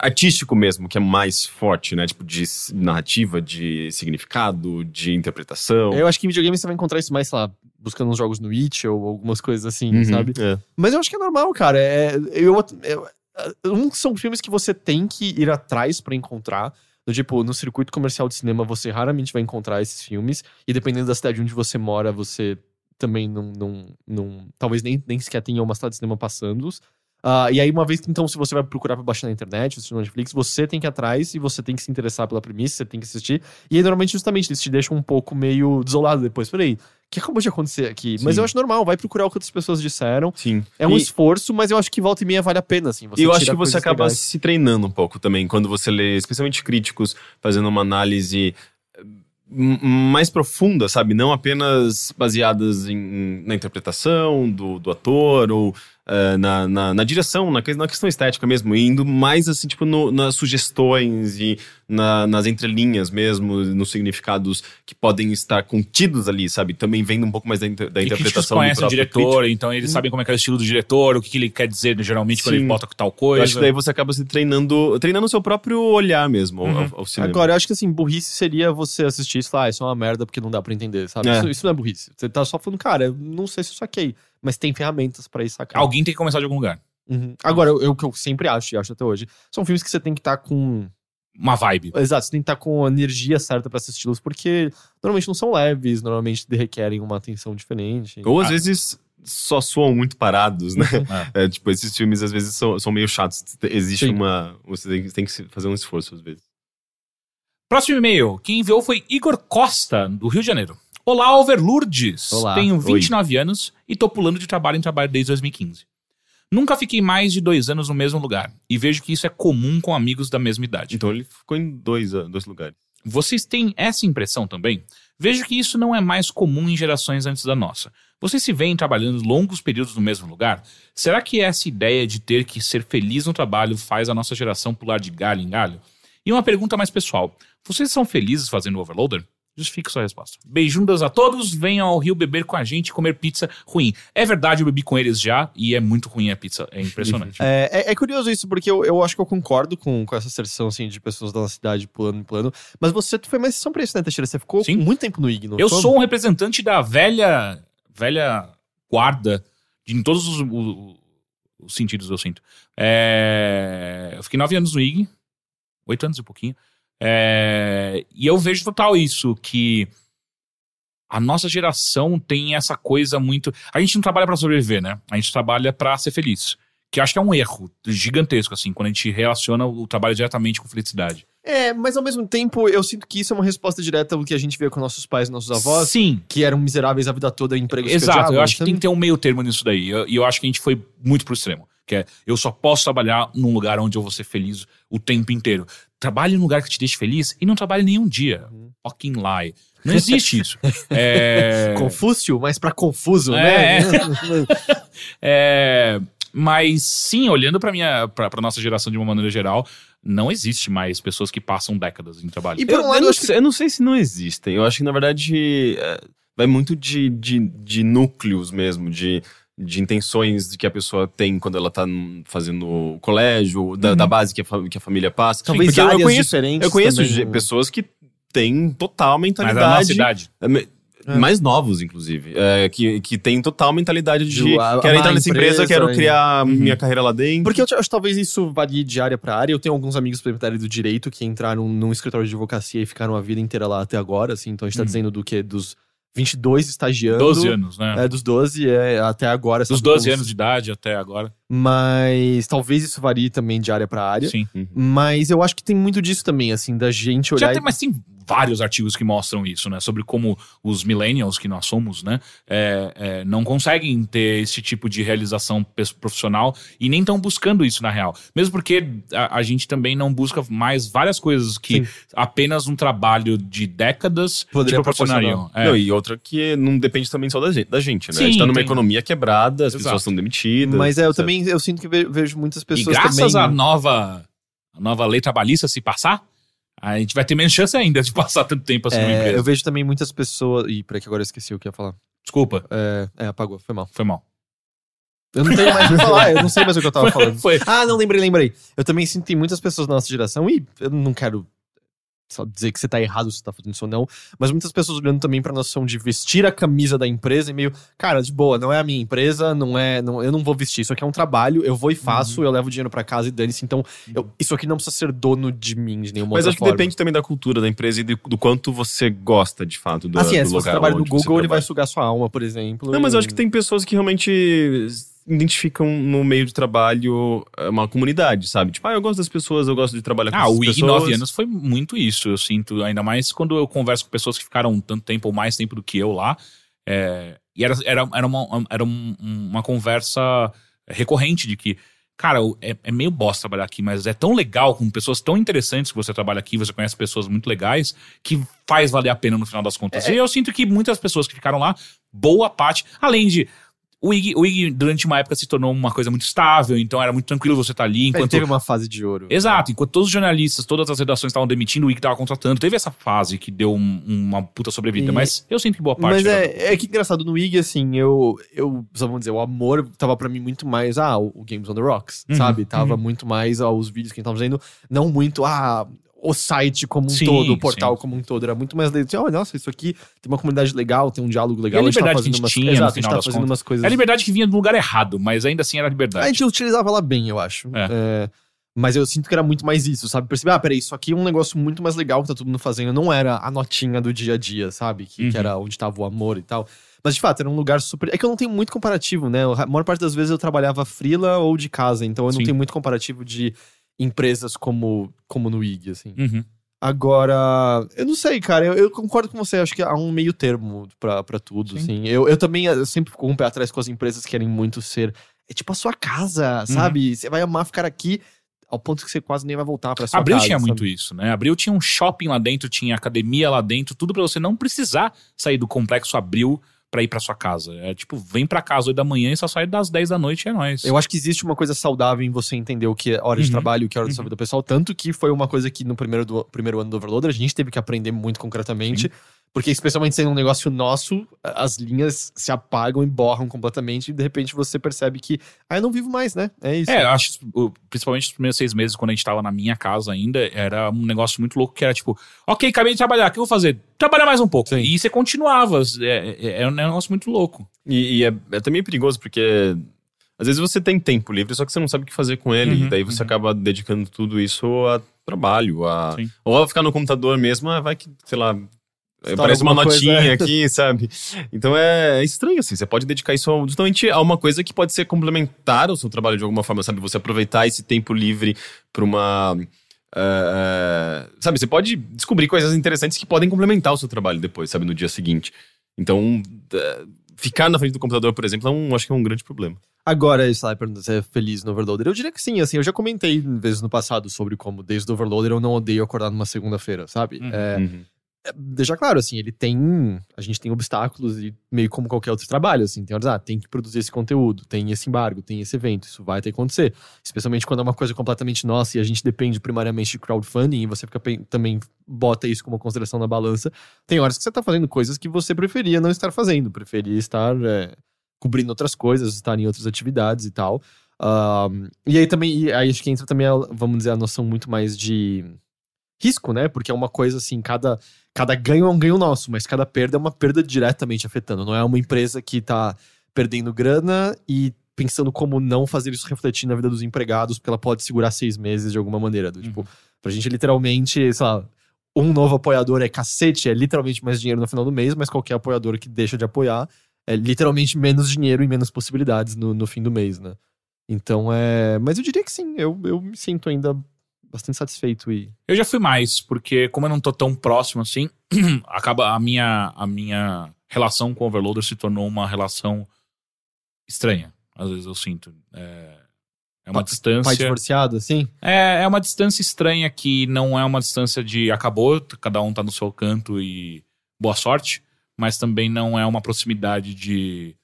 artístico mesmo, que é mais forte, né? Tipo, de narrativa, de significado, de interpretação. Eu acho que em videogame você vai encontrar isso mais, sei lá, buscando uns jogos no Itch ou algumas coisas assim, Uhum, sabe? é. Mas eu acho que é normal, cara. É, eu, eu, um são filmes que você tem que ir atrás pra encontrar. Do tipo, no circuito comercial de cinema, você raramente vai encontrar esses filmes. E dependendo da cidade onde você mora, você também não. não, não talvez nem, nem sequer tenha uma cidade de cinema passando. Ah, e aí, uma vez que, então, se você vai procurar pra baixar na internet, assistir no Netflix, você tem que ir atrás e você tem que se interessar pela premissa, você tem que assistir. E aí, normalmente, justamente, eles te deixam um pouco meio desolado depois. Peraí, o que acabou de acontecer aqui? Mas Sim. eu acho normal, vai procurar o que outras pessoas disseram. Sim. É um E- esforço, mas eu acho que volta e meia vale a pena, assim. E eu acho que você acaba legais. se treinando um pouco também, quando você lê, especialmente críticos, fazendo uma análise eh, m- mais profunda, sabe? Não apenas baseadas em, na interpretação do, do ator ou eh, na, na, na direção, na, na questão estética mesmo, e indo mais assim, tipo, no- nas sugestões e na- nas entrelinhas mesmo, nos significados que podem estar contidos ali, sabe? Também vendo um pouco mais da, inter- da E interpretação do conhecem o próprio diretor, crítico. então eles sabem como é que é o estilo do diretor, o que, que ele quer dizer geralmente quando Sim. ele bota tal Eu coisa. acho que daí você acaba se treinando, treinando o seu próprio olhar mesmo Uhum. ao, ao cinema. Agora, eu acho que assim, burrice seria você assistir isso e falar, ah, isso é uma merda porque não dá pra entender, sabe? É. Isso, isso não é burrice. Você tá só falando, cara, eu não sei se eu saquei, mas tem ferramentas pra ir sacar. Alguém tem que começar de algum lugar. Uhum. Agora, o que eu sempre acho, e acho até hoje, são filmes que você tem que estar com. Uma vibe. Exato, você tem que estar com a energia certa pra assisti-los, porque normalmente não são leves, normalmente requerem uma atenção diferente. Ou às Ah. vezes só soam muito parados, né? É. É, tipo, esses filmes às vezes são, são meio chatos. Existe Sim. uma. Você tem, tem que fazer um esforço às vezes. Próximo e-mail. Quem enviou foi Igor Costa, do Rio de Janeiro. Olá, Overlurdes. Olá. Tenho Oi. 29 anos e tô pulando de trabalho em trabalho desde 2015. Nunca fiquei mais de dois anos no mesmo lugar e vejo que isso é comum com amigos da mesma idade. Então ele ficou em dois, dois lugares. Vocês têm essa impressão também? Vejo que isso não é mais comum em gerações antes da nossa. Vocês se veem trabalhando longos períodos no mesmo lugar? Será que essa ideia de ter que ser feliz no trabalho faz a nossa geração pular de galho em galho? E uma pergunta mais pessoal: vocês são felizes fazendo Overloader? Justifique sua resposta. Beijundas a todos, venham ao Rio beber com a gente e comer pizza ruim. É verdade, eu bebi com eles já e é muito ruim a pizza, é impressionante. É, é- é curioso isso, porque eu, eu acho que eu concordo com, com essa asserção assim, de pessoas da nossa cidade pulando em plano. Mas você foi uma exceção pra isso, né, Teixeira? Você ficou Sim. muito tempo no IG, não Eu sou um representante da velha velha guarda de em todos os, o- os sentidos eu sinto. É, eu fiquei nove anos no IG, oito anos e pouquinho. É, e eu vejo total isso, que a nossa geração tem essa coisa muito. A gente não trabalha pra sobreviver, né? A gente trabalha pra ser feliz. Que eu acho que é um erro gigantesco, assim, quando a gente relaciona o trabalho diretamente com felicidade. É, mas ao mesmo tempo, eu sinto que isso é uma resposta direta ao que a gente vê com nossos pais e nossos avós, Sim, que eram miseráveis a vida toda em empregos Exato, odiavam, eu acho que tem que ter um meio termo nisso daí. E eu, e eu acho que a gente foi muito pro extremo. Que é, eu só posso trabalhar num lugar onde eu vou ser feliz o tempo inteiro. Trabalhe num lugar que te deixe feliz e não trabalhe nenhum dia. Uhum. Fucking lie. Não existe isso. é, Confúcio, mas pra confuso, É. né? é, mas sim, olhando pra, minha, pra nossa geração de uma maneira geral, não existe mais pessoas que passam décadas em trabalho. E por Eu, um eu lado, não eu acho que sei, eu não sei se não existem. Eu acho que, na verdade, é, vai muito de, de, de núcleos mesmo, de, de intenções que a pessoa tem quando ela tá fazendo o colégio, da, da base que a, que a família passa. talvez Porque eu- eu áreas conheço, diferentes eu conheço também. ge- pessoas que têm total Mas a nossa mentalidade. idade. é, É. Mais novos, inclusive. é, que, que tem total mentalidade de. De a- quero entrar nessa empresa, empresa quero criar Uhum. minha carreira lá dentro. Porque eu acho que talvez isso varie de área pra área. Eu tenho alguns amigos, área do direito que entraram num escritório de advocacia e ficaram a vida inteira lá até agora, assim. Então a gente tá Uhum. dizendo do quê? Dos 22 estagiando. 12 anos, né? É, dos 12 é, até agora. Dos sabe, 12 como- anos de idade até agora. Mas talvez isso varie também de área pra área. Sim. Mas eu acho que tem muito disso também, assim, da gente olhar. Já e- tem, mas tem vários artigos que mostram isso, né? Sobre como os millennials que nós somos, né? é, é, não conseguem ter esse tipo de realização profissional e nem estão buscando isso na real. Mesmo porque a, a gente também não busca mais várias coisas que Sim. apenas um trabalho de décadas Poderia te proporcionariam. É. Não, e outra que não depende também só da gente, da gente né? a gente Sim, tá numa tem- economia quebrada, as Exato. pessoas estão demitidas. Mas é, eu etc. também eu sinto que ve- vejo muitas E pessoas graças também. à nova, a nova lei trabalhista se passar, a gente vai ter menos chance ainda de passar tanto tempo assim numa É, empresa. eu vejo também muitas pessoas. Ih, peraí que agora eu esqueci o que ia falar. Desculpa, É, é, apagou, foi mal. foi mal. Eu não tenho mais o que falar, eu não sei mais o que eu tava falando. Foi. Ah, não, lembrei, lembrei. Eu também sinto que tem muitas pessoas da nossa geração, e eu não quero só dizer que você tá errado se você tá fazendo isso ou não, mas muitas pessoas olhando também pra noção de vestir a camisa da empresa e meio, cara, de boa, não é a minha empresa, não é, não, eu não vou vestir, isso aqui é um trabalho, eu vou e faço, eu levo dinheiro pra casa e dane-se, então eu- isso aqui não precisa ser dono de mim de nenhuma Mas acho que forma. depende também da cultura da empresa e do, do quanto você gosta de fato do, Assim, é, do se você lugar trabalha no você Google, ele vai trabalha. sugar sua alma, por exemplo. Não, mas e- eu acho que tem pessoas que realmente identificam no meio de trabalho é, uma comunidade, sabe? Tipo, ah, eu gosto das pessoas, eu gosto de trabalhar com Ah, essas o IG pessoas. 9 anos foi muito isso, eu sinto. Ainda mais quando eu converso com pessoas que ficaram tanto tempo ou mais tempo do que eu lá. É, e era, era, era, uma, era um- uma conversa recorrente de que, cara, o- é, é meio bosta trabalhar aqui, mas é tão legal com pessoas tão interessantes que você trabalha aqui, você conhece pessoas muito legais, que faz valer a pena no final das contas. É. E eu sinto que muitas pessoas que ficaram lá, boa parte, além de. O IG, o IG, durante uma época, se tornou uma coisa muito estável, então era muito tranquilo você estar ali. Ele Enquanto teve uma fase de ouro. Exato, enquanto todos os jornalistas, todas as redações estavam demitindo, o Wiki tava contratando. Teve essa fase que deu um- uma puta sobrevida, E- mas eu sinto que boa parte. Mas era- é, é que engraçado, no IG, assim, eu, eu, só vamos dizer, o amor tava pra mim muito mais, ah, o, o Games on the Rocks, Uhum, sabe? Tava uhum. muito mais aos vídeos que a gente tava fazendo, não muito, ah, o site como um Sim, todo, o portal sim. como um todo, era muito mais, assim, oh, nossa, isso aqui tem uma comunidade legal, tem um diálogo legal, E a gente tá liberdade que fazendo a gente umas, tinha, no exato, a gente final tá fazendo contas. umas coisas... É a liberdade que vinha do lugar errado, mas ainda assim era liberdade. A gente utilizava ela bem, eu acho. É. É, mas eu sinto que era muito mais isso, sabe? Perceber, ah, peraí, isso aqui é um negócio muito mais legal que tá todo mundo fazendo. Não era a notinha do dia a dia, sabe? Que, Uhum. que era onde tava o amor e tal. Mas de fato, era um lugar super. É que eu não tenho muito comparativo, né? A maior parte das vezes eu trabalhava frila ou de casa, então eu não Sim. tenho muito comparativo de empresas como, como no IG, assim. Uhum. Agora, eu não sei, cara. Eu, eu concordo com você. Acho que há um meio termo pra, pra tudo, Sim. assim. Eu, eu também eu sempre fico o pé atrás com as empresas que querem muito ser. É tipo a sua casa, sabe? Você vai amar ficar aqui ao ponto que você quase nem vai voltar pra sua Abril casa. tinha sabe? muito isso, né? Abril tinha um shopping lá dentro, tinha academia lá dentro, tudo pra você não precisar sair do complexo Abril pra ir pra sua casa. É tipo, vem pra casa 8 da manhã e só sai das 10 da noite e é nóis. Eu acho que existe uma coisa saudável em você entender o que é hora de Uhum. trabalho e o que é hora da sua Uhum. vida pessoal. Tanto que foi uma coisa que no primeiro, do- primeiro ano do Overloader a gente teve que aprender muito concretamente. Porque, especialmente sendo um negócio nosso, as linhas se apagam e borram completamente. E de repente você percebe que, ah, eu não vivo mais, né? É isso. É, eu acho, principalmente os primeiros seis meses, quando a gente tava na minha casa ainda, era um negócio muito louco que era tipo, ok, acabei de trabalhar, o que eu vou fazer? Trabalhar mais um pouco. Sim. E você continuava. É, é, é um negócio muito louco. E, e é, é também perigoso porque Às vezes você tem tempo livre, só que você não sabe o que fazer com ele. Uhum, e daí você uhum. acaba dedicando tudo isso a trabalho, a... Sim. Ou a ficar no computador mesmo, ah, vai que, sei lá... Estoura Parece uma coisa, notinha é. aqui, sabe? Então é, é estranho, assim. Você pode dedicar isso justamente a uma coisa que pode ser complementar ao seu trabalho de alguma forma, sabe? Você aproveitar esse tempo livre para uma. é, sabe, você pode descobrir coisas interessantes que podem complementar o seu trabalho depois, sabe? No dia seguinte. Então, é, ficar na frente do computador, por exemplo, é um, acho que é um grande problema. Agora, lá, pergunta se é feliz no Overloader. Eu diria que sim, assim, eu já comentei vezes no passado sobre como desde o Overloader eu não odeio acordar numa segunda-feira, sabe? Uhum. É, Uhum. É, deixar claro, assim, ele tem. A gente tem obstáculos e meio como qualquer outro trabalho, assim. Tem horas, ah, tem que produzir esse conteúdo, tem esse embargo, tem esse evento, isso vai ter que acontecer. Especialmente quando é uma coisa completamente nossa e a gente depende primariamente de crowdfunding e você fica também bota isso como consideração na balança. Tem horas que você tá fazendo coisas que você preferia não estar fazendo, preferia estar é, cobrindo outras coisas, estar em outras atividades e tal. Ahn, e aí também, e aí acho que entra também, a, vamos dizer, a noção muito mais de risco, né? Porque é uma coisa assim, cada, cada ganho é um ganho nosso, mas cada perda é uma perda diretamente afetando. Não é uma empresa que tá perdendo grana e pensando como não fazer isso refletir na vida dos empregados, porque ela pode segurar seis meses de alguma maneira. Do, Tipo, pra gente literalmente, sei lá, um novo apoiador é cacete, é literalmente mais dinheiro no final do mês, mas qualquer apoiador que deixa de apoiar é literalmente menos dinheiro e menos possibilidades no, no fim do mês, né? Então é. Mas eu diria que sim, eu, eu me sinto ainda bastante satisfeito e. Eu já fui mais, porque como eu não tô tão próximo assim, acaba a minha, a minha relação com o Overloader se tornou uma relação estranha. Às vezes eu sinto. É, é uma Pa- distância. Pai divorciado, assim? É, é uma distância estranha que não é uma distância de acabou, cada um tá no seu canto e boa sorte, mas também não é uma proximidade de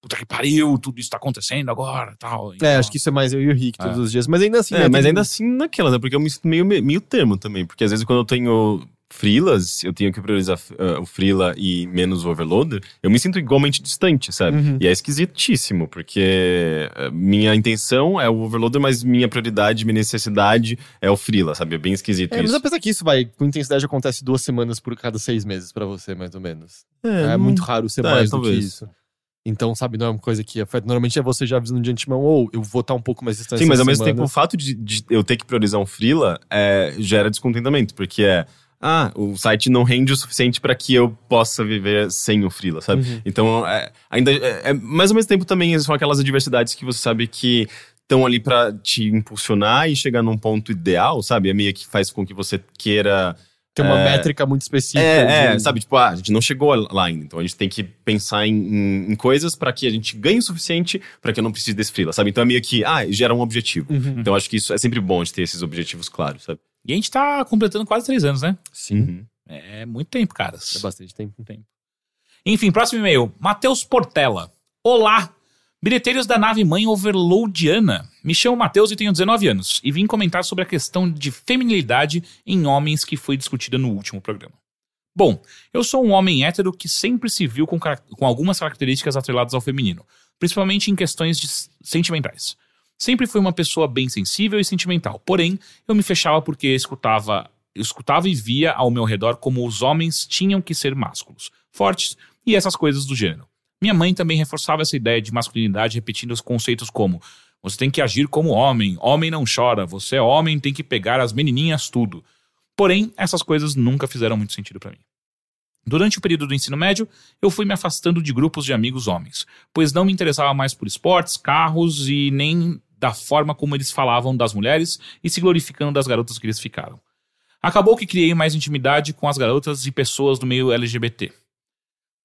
puta que pariu, tudo isso tá acontecendo agora tal. É, Então, acho que isso é mais eu e o Rick todos É. os dias. Mas ainda assim. É, né, mas tem- ainda assim naquela, né? Porque eu me sinto meio, meio termo também. Porque às vezes quando eu tenho freelas, eu tenho que priorizar uh, o freela e menos o overloader, eu me sinto igualmente distante, sabe? Uhum. E é esquisitíssimo, porque uh, minha intenção é o overloader, mas minha prioridade, minha necessidade é o freela, sabe? É bem esquisito É, mas isso. apesar que isso vai, com intensidade acontece duas semanas por cada seis meses pra você, mais ou menos. É, não- muito raro ser é, mais do que isso. Então, sabe, não é uma coisa que afeta. Normalmente é você já avisando de antemão, ou eu vou estar um pouco mais distante. Sim, mas ao mesmo semana. tempo, o fato de, de eu ter que priorizar um freela é, gera descontentamento, porque é. Ah, o site não rende o suficiente para que eu possa viver sem o freela, sabe? Uhum. Então, é, ainda. É, é- mas ao mesmo tempo também são aquelas adversidades que você sabe que estão ali para te impulsionar e chegar num ponto ideal, sabe? É meio que faz com que você queira. Tem uma é, métrica muito específica. É, é, de- sabe? Tipo, ah, a gente não chegou lá ainda. Então a gente tem que pensar em, em- em coisas para que a gente ganhe o suficiente para que eu não precise desse freela, sabe? Então é meio que, ah, gera um objetivo. Uhum. Então acho que isso é sempre bom de ter esses objetivos claros, sabe? E a gente tá completando quase três anos, né? Sim. É muito tempo, caras. É bastante tempo. Enfim, próximo e-mail. Matheus Portela. Olá! Bilheteiros da nave mãe overloadiana. Me chamo Matheus e tenho 19 anos. E vim comentar sobre a questão de feminilidade em homens que foi discutida no último programa. Bom, eu sou um homem hétero que sempre se viu com, com algumas características atreladas ao feminino, principalmente em questões sentimentais. Sempre fui uma pessoa bem sensível e sentimental, porém, eu me fechava porque escutava, escutava e via ao meu redor como os homens tinham que ser másculos, fortes e essas coisas do gênero. Minha mãe também reforçava essa ideia de masculinidade, repetindo os conceitos como: você tem que agir como homem, homem não chora, você é homem, tem que pegar as menininhas tudo. Porém, essas coisas nunca fizeram muito sentido pra mim. Durante o período do ensino médio, eu fui me afastando de grupos de amigos homens, pois não me interessava mais por esportes, carros e nem da forma como eles falavam das mulheres e se glorificando das garotas que eles ficaram. Acabou que criei mais intimidade com as garotas e pessoas do meio LGBT.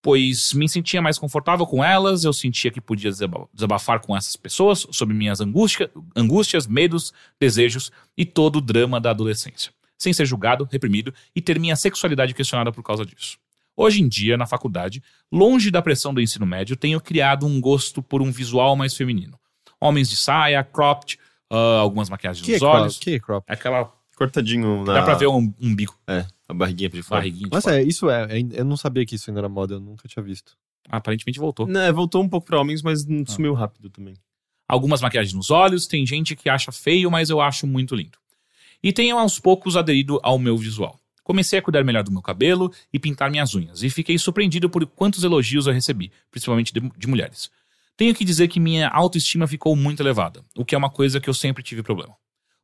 Pois me sentia mais confortável com elas, eu sentia que podia desaba- desabafar com essas pessoas sobre minhas angústia, angústias, medos, desejos e todo o drama da adolescência, sem ser julgado, reprimido e ter minha sexualidade questionada por causa disso. Hoje em dia, na faculdade, longe da pressão do ensino médio, tenho criado um gosto por um visual mais feminino. Homens de saia, cropped, ah, algumas maquiagens Que é nos olhos. crop? Que é crop? Aquela. Cortadinho na. Dá pra ver um umbigo, É, a barriguinha de fora. barriguinha. de Nossa, fora. é, isso é, é- Eu não sabia que isso ainda era moda, eu nunca tinha visto. Aparentemente voltou. Né, voltou um pouco pra homens, mas não sumiu rápido também. Algumas maquiagens nos olhos, tem gente que acha feio, mas eu acho muito lindo. E tenho aos poucos aderido ao meu visual. Comecei a cuidar melhor do meu cabelo e pintar minhas unhas, e fiquei surpreendido por quantos elogios eu recebi, principalmente de, de mulheres. Tenho que dizer que minha autoestima ficou muito elevada, o que é uma coisa que eu sempre tive problema.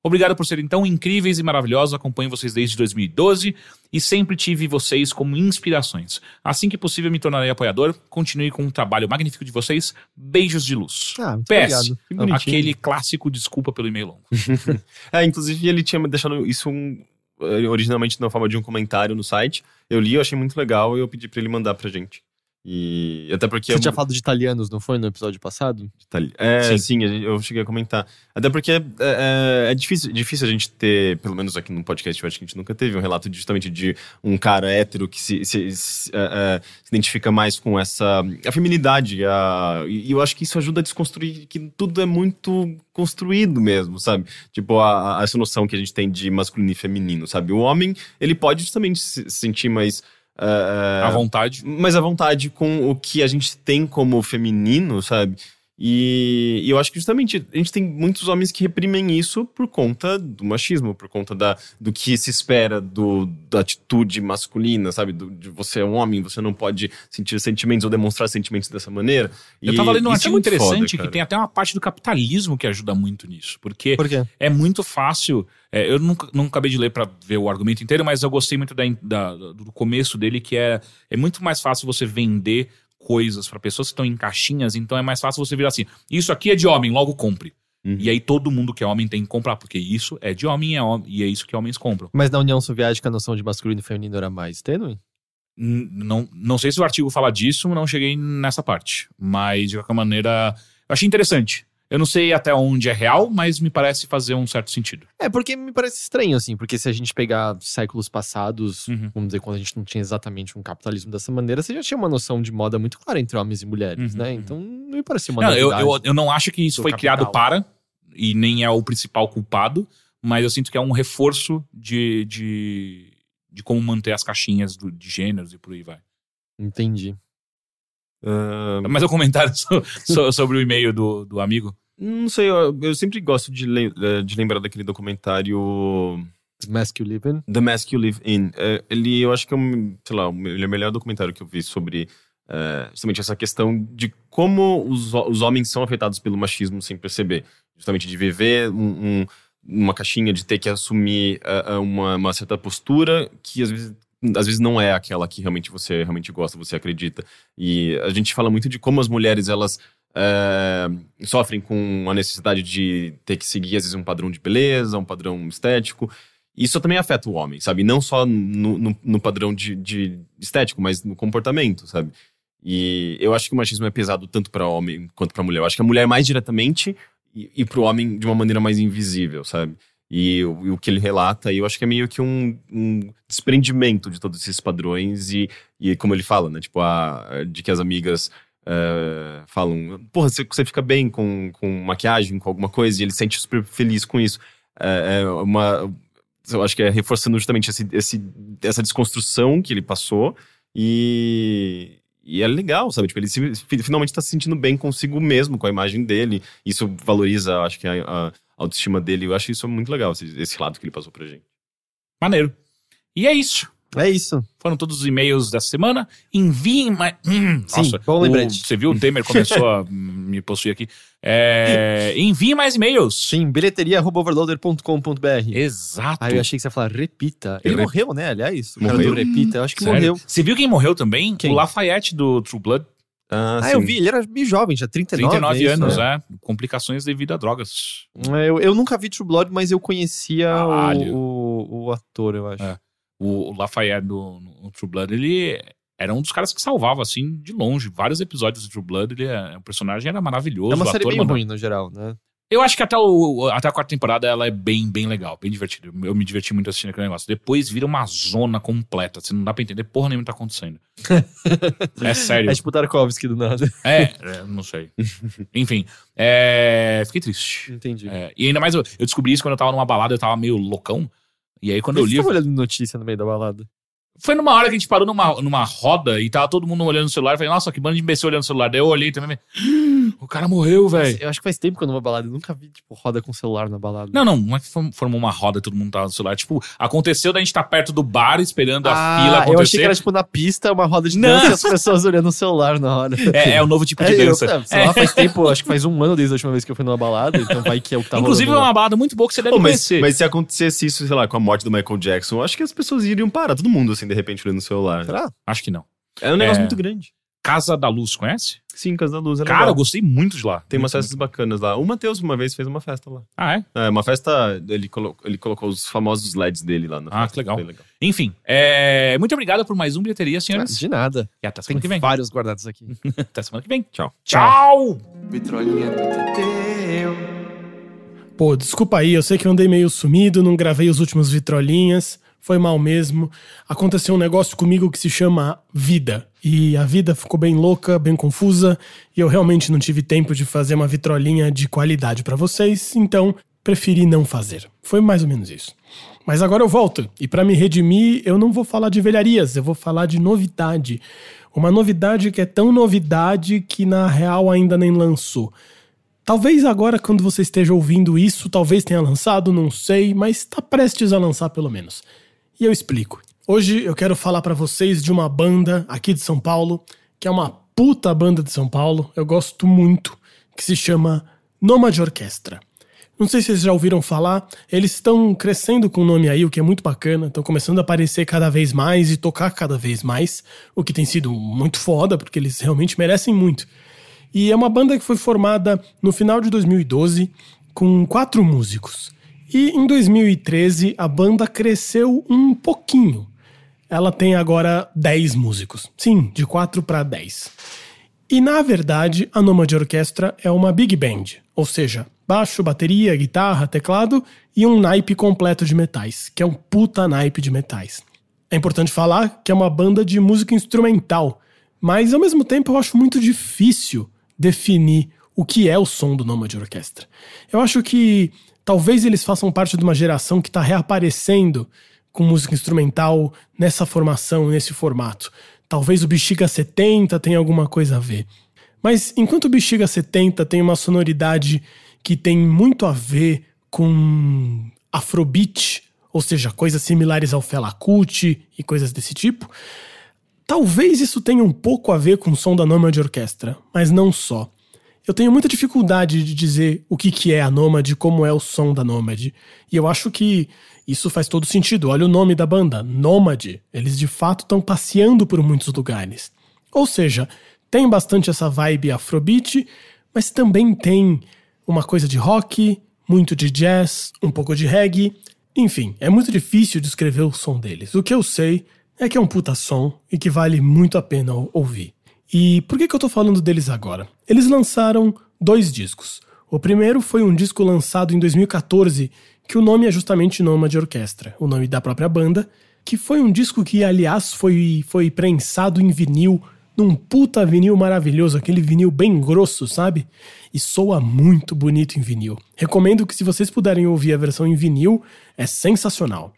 Obrigado por serem tão incríveis e maravilhosos. Acompanho vocês desde 2012 e sempre tive vocês como inspirações. Assim que possível, me tornarei apoiador. Continue com o trabalho magnífico de vocês. Beijos de luz. Ah, PS. Aquele clássico desculpa pelo e-mail longo. É, inclusive ele tinha deixado isso um, eh, originalmente na forma de um comentário no site. Eu li, eu achei muito legal e eu pedi pra ele mandar pra gente. E até porque Você tinha falado de italianos, não foi, no episódio passado? Itali- É, Sim. sim, eu cheguei a comentar. Até porque é, é- é difícil, difícil a gente ter, pelo menos aqui no podcast, eu acho que a gente nunca teve um relato de- justamente de um cara hétero que se, se- se, é, é, se identifica mais com essa a feminidade. A, e eu acho que isso ajuda a desconstruir que tudo é muito construído mesmo, sabe? Tipo, a, a- essa noção que a gente tem de masculino e feminino, sabe? O homem, ele pode justamente se sentir mais. É, é, À vontade. mais à vontade com o que a gente tem como feminino, sabe? E, e eu acho que justamente a gente tem muitos homens que reprimem isso por conta do machismo, por conta da, do que se espera do, da atitude masculina, sabe? Do, de você é um homem, você não pode sentir sentimentos ou demonstrar sentimentos dessa maneira. Eu E tava lendo um é artigo muito interessante foda, que tem até uma parte do capitalismo que ajuda muito nisso. Porque Por é muito fácil. É, eu nunca, não acabei de ler pra ver o argumento inteiro, mas eu gostei muito da, da- do começo dele, que é, é muito mais fácil você vender coisas pra pessoas que estão em caixinhas, então é mais fácil você virar assim: isso aqui é de homem, logo compre. Uhum. E aí todo mundo que é homem tem que comprar, porque isso é de homem, é homem e é isso que homens compram. Mas na União Soviética a noção de masculino e feminino era mais tênue? N- Não, não sei se o artigo fala disso, não cheguei nessa parte. Mas, de qualquer maneira, eu achei interessante. Eu não sei até onde é real, mas me parece fazer um certo sentido. É, porque me parece estranho, assim, porque se a gente pegar séculos passados, Uhum. vamos dizer, quando a gente não tinha exatamente um capitalismo dessa maneira, você já tinha uma noção de moda muito clara entre homens e mulheres, Uhum, né? uhum. Então não me parecia uma Não, eu, eu, eu não acho que isso foi capital. criado para, e nem é o principal culpado, mas eu sinto que é um reforço de, de, de como manter as caixinhas do- de gêneros e por aí vai. Entendi. Ah, Mas o comentário so- so- sobre o e-mail do, do amigo. não sei, eu, eu sempre gosto de, le- eh, de lembrar daquele documentário Mask You Live In. The Mask You Live In. É, ele, eu acho que é um, sei lá, um- ele é o melhor documentário que eu vi sobre é, justamente essa questão de como os, os homens são afetados pelo machismo sem perceber. Justamente de viver um, um- uma caixinha, de ter que assumir é, uma, uma certa postura que às vezes, às vezes não é aquela que realmente você realmente gosta, você acredita. E a gente fala muito de como as mulheres, elas é, sofrem com a necessidade de ter que seguir, às vezes, um padrão de beleza, um padrão estético. Isso também afeta o homem, sabe? Não só no, no, no padrão de, de estético, mas no comportamento, sabe? E eu acho que o machismo é pesado tanto para homem quanto para mulher. Eu acho que a mulher mais diretamente e, e para o homem de uma maneira mais invisível, sabe? E, o- o que ele relata, eu acho que é meio que um, um desprendimento de todos esses padrões e, e como ele fala, né? Tipo, a, de que as amigas eh, falam, porra, você, você fica bem com, com maquiagem, com alguma coisa, e ele se sente super feliz com isso. É, é uma. Eu acho que é reforçando justamente esse, esse- essa desconstrução que ele passou e. E é legal, sabe? Tipo, ele se- fi- finalmente tá se sentindo bem consigo mesmo, com a imagem dele. Isso valoriza, acho que, a, a autoestima dele. Eu acho isso muito legal, esse, esse lado que ele passou pra gente. Maneiro. E é isso. É isso. Foram todos os e-mails dessa semana. Enviem mais. Hum, Sim, nossa, bom o- lembrete. Você viu? O Temer começou a me possuir aqui. É, enviem mais e-mails. Sim, bilheteria.overloader.com.br. Exato. Ah, eu achei que você ia falar repita. Ele Ele- morreu, né? Aliás, o cara Morreu? do repita. Eu acho que Sério? morreu. Você viu quem morreu também? Quem? O Lafayette do True Blood. Ah, Ah, eu vi. Ele era bem jovem, já 39, 39 é isso, anos, né? é. Complicações devido a drogas. É, Eu, eu nunca vi True Blood, mas eu conhecia o, o, o ator, eu acho. É. O, o Lafayette do no True Blood, ele era um dos caras que salvava, assim, de longe. Vários episódios do True Blood, ele é, o personagem era maravilhoso. É uma o série mandava- ruim, no geral, né? Eu acho que até, o, até a quarta temporada ela é bem, bem legal, bem divertida. Eu me diverti muito assistindo aquele negócio. Depois vira uma zona completa. Você não dá pra entender porra nenhuma que tá acontecendo. é sério. É tipo Tarkovsky do nada. É, é, não sei. Enfim, é, fiquei triste. Entendi. É, e ainda mais, eu, eu descobri isso quando eu tava numa balada, eu tava meio loucão. E aí quando eu Você li, tava olhando notícia no meio da balada. foi numa hora que a gente parou numa, numa roda e tava todo mundo olhando no celular. Eu falei, nossa, que bando de imbecil olhando no celular. Daí eu olhei também. O cara morreu, velho. Eu acho que faz tempo que eu não vou balada. Eu nunca vi, tipo, roda com celular na balada. Não, não, não é que form- formou uma roda e todo mundo tava no celular. Tipo, aconteceu da gente estar perto do bar esperando a fila acontecer. Ah, eu achei que era, tipo, na pista, uma roda de Não. dança e as pessoas olhando o celular na hora. é, é o novo tipo de É, eu, dança. é, sei lá, faz tempo, acho que faz um ano desde a última vez que eu fui numa balada, então vai que é o que tá Inclusive, é uma balada muito boa que você deve Pô, mas, conhecer. mas se acontecesse isso, sei lá, com a morte do Michael Jackson, eu acho que as pessoas iriam parar, todo mundo, assim, de repente, olhando o celular. Será? Acho que não. É um negócio É. muito grande. Casa da Luz, conhece? Sim, Casa da Luz é Cara, legal. eu gostei muito de lá. Tem umas festas bacanas lá. O Matheus, uma vez, fez uma festa lá. Ah, é? É, uma festa, ele, colo- ele colocou os famosos LEDs dele lá na Ah, festa. que legal. Foi legal. Enfim, é, muito obrigado por mais um Bilheteria, senhores. De nada. E até Tem semana que vem. vários guardados aqui. Até semana que vem. Tchau. Tchau! Vitrolinha do Teteu. Pô, desculpa aí, eu sei que eu andei meio sumido, não gravei os últimos vitrolinhas, foi mal mesmo. Aconteceu um negócio comigo que se chama vida. E a vida ficou bem louca, bem confusa, e eu realmente não tive tempo de fazer uma vitrolinha de qualidade pra vocês, então preferi não fazer. Foi mais ou menos isso. Mas agora eu volto, e pra me redimir, eu não vou falar de velharias, eu vou falar de novidade. Uma novidade que é tão novidade que na real ainda nem lançou. Talvez agora, quando você esteja ouvindo isso, talvez tenha lançado, não sei, mas está prestes a lançar pelo menos. E eu explico. Hoje eu quero falar pra vocês de uma banda aqui de São Paulo, que é uma puta banda de São Paulo, eu gosto muito, que se chama Nomad Orquestra. Não sei se vocês já ouviram falar, eles estão crescendo com o nome aí, o que é muito bacana, estão começando a aparecer cada vez mais e tocar cada vez mais, o que tem sido muito foda, porque eles realmente merecem muito. E é uma banda que foi formada no final de 2012 com quatro músicos. E em 2013 a banda cresceu um pouquinho. Ela tem agora 10 músicos. Sim, de 4 para 10. E na verdade, a Nomad Orquestra é uma big band, ou seja, baixo, bateria, guitarra, teclado e um naipe completo de metais, que é um puta naipe de metais. É importante falar que é uma banda de música instrumental, mas ao mesmo tempo eu acho muito difícil definir o que é o som do Nomad Orquestra. Eu acho que talvez eles façam parte de uma geração que está reaparecendo com música instrumental nessa formação, nesse formato. Talvez o Bexiga 70 tenha alguma coisa a ver. Mas enquanto o Bexiga 70 tem uma sonoridade que tem muito a ver com afrobeat, ou seja, coisas similares ao Fela Kuti e coisas desse tipo, talvez isso tenha um pouco a ver com o som da Nomad Orquestra, mas não só. Eu tenho muita dificuldade de dizer o que, que é a Nomad, como é o som da Nomad. E eu acho que isso faz todo sentido. Olha o nome da banda, Nomad. Eles de fato estão passeando por muitos lugares. Ou seja, tem bastante essa vibe afrobeat, mas também tem uma coisa de rock, muito de jazz, um pouco de reggae. Enfim, é muito difícil descrever o som deles. O que eu sei é que é um puta som e que vale muito a pena ou- ouvir. E por que, que eu tô falando deles agora? Eles lançaram dois discos. O primeiro foi um disco lançado em 2014, que o nome é justamente Nomad Orquestra, o nome da própria banda, que foi um disco que, aliás, foi, foi prensado em vinil, num puta vinil maravilhoso, aquele vinil bem grosso, sabe? E soa muito bonito em vinil. Recomendo que, se vocês puderem ouvir a versão em vinil, é sensacional.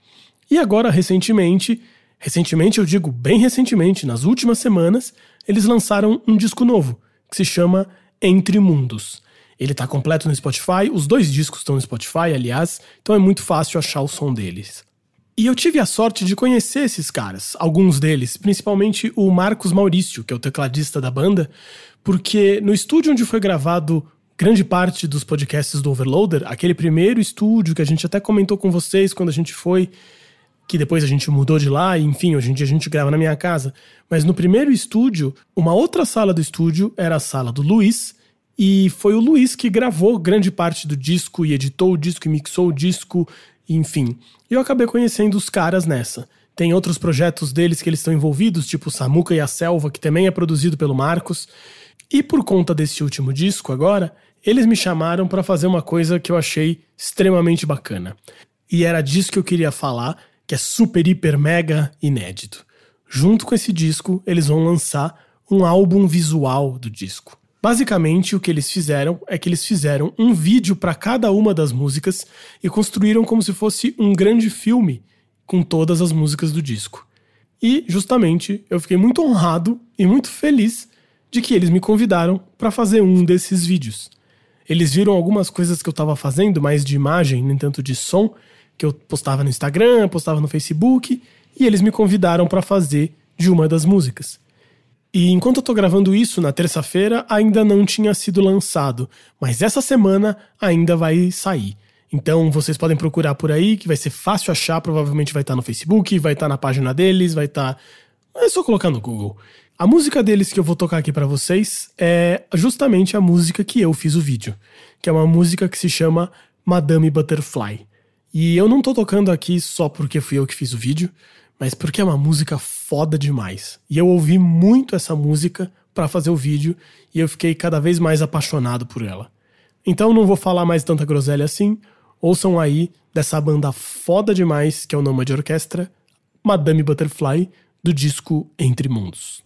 E agora, recentemente, recentemente eu digo bem recentemente, nas últimas semanas, eles lançaram um disco novo, que se chama Entre Mundos. Ele tá completo no Spotify, os dois discos estão no Spotify, aliás, então é muito fácil achar o som deles. E eu tive a sorte de conhecer esses caras, alguns deles, principalmente o Marcos Maurício, que é o tecladista da banda, porque no estúdio onde foi gravado grande parte dos podcasts do Overloader, aquele primeiro estúdio que a gente até comentou com vocês quando a gente foi, que depois a gente mudou de lá, enfim, hoje em dia a gente grava na minha casa. Mas no primeiro estúdio, uma outra sala do estúdio era a sala do Luiz, e foi o Luiz que gravou grande parte do disco e editou o disco e mixou o disco, enfim. E eu acabei conhecendo os caras nessa. Tem outros projetos deles que eles estão envolvidos, tipo Samuca e a Selva, que também é produzido pelo Marcos. E por conta desse último disco agora, eles me chamaram para fazer uma coisa que eu achei extremamente bacana. E era disso que eu queria falar, que é super, hiper, mega inédito. Junto com esse disco, eles vão lançar um álbum visual do disco. Basicamente, o que eles fizeram é que eles fizeram um vídeo para cada uma das músicas e construíram como se fosse um grande filme com todas as músicas do disco. E, justamente, eu fiquei muito honrado e muito feliz de que eles me convidaram para fazer um desses vídeos. Eles viram algumas coisas que eu estava fazendo, mais de imagem, nem tanto de som, que eu postava no Instagram, postava no Facebook, e eles me convidaram para fazer de uma das músicas. E enquanto eu tô gravando isso, na terça-feira, ainda não tinha sido lançado, mas essa semana ainda vai sair. Então vocês podem procurar por aí, que vai ser fácil achar, provavelmente vai estar no Facebook, vai estar na página deles, vai estar. É só colocar no Google. A música deles que eu vou tocar aqui para vocês é justamente a música que eu fiz o vídeo, que é uma música que se chama Madame Butterfly. E eu não tô tocando aqui só porque fui eu que fiz o vídeo, mas porque é uma música foda demais. E eu ouvi muito essa música para fazer o vídeo e eu fiquei cada vez mais apaixonado por ela. Então não vou falar mais tanta groselha assim. Ouçam aí dessa banda foda demais que é o Nomad Orquestra, Madame Butterfly, do disco Entre Mundos.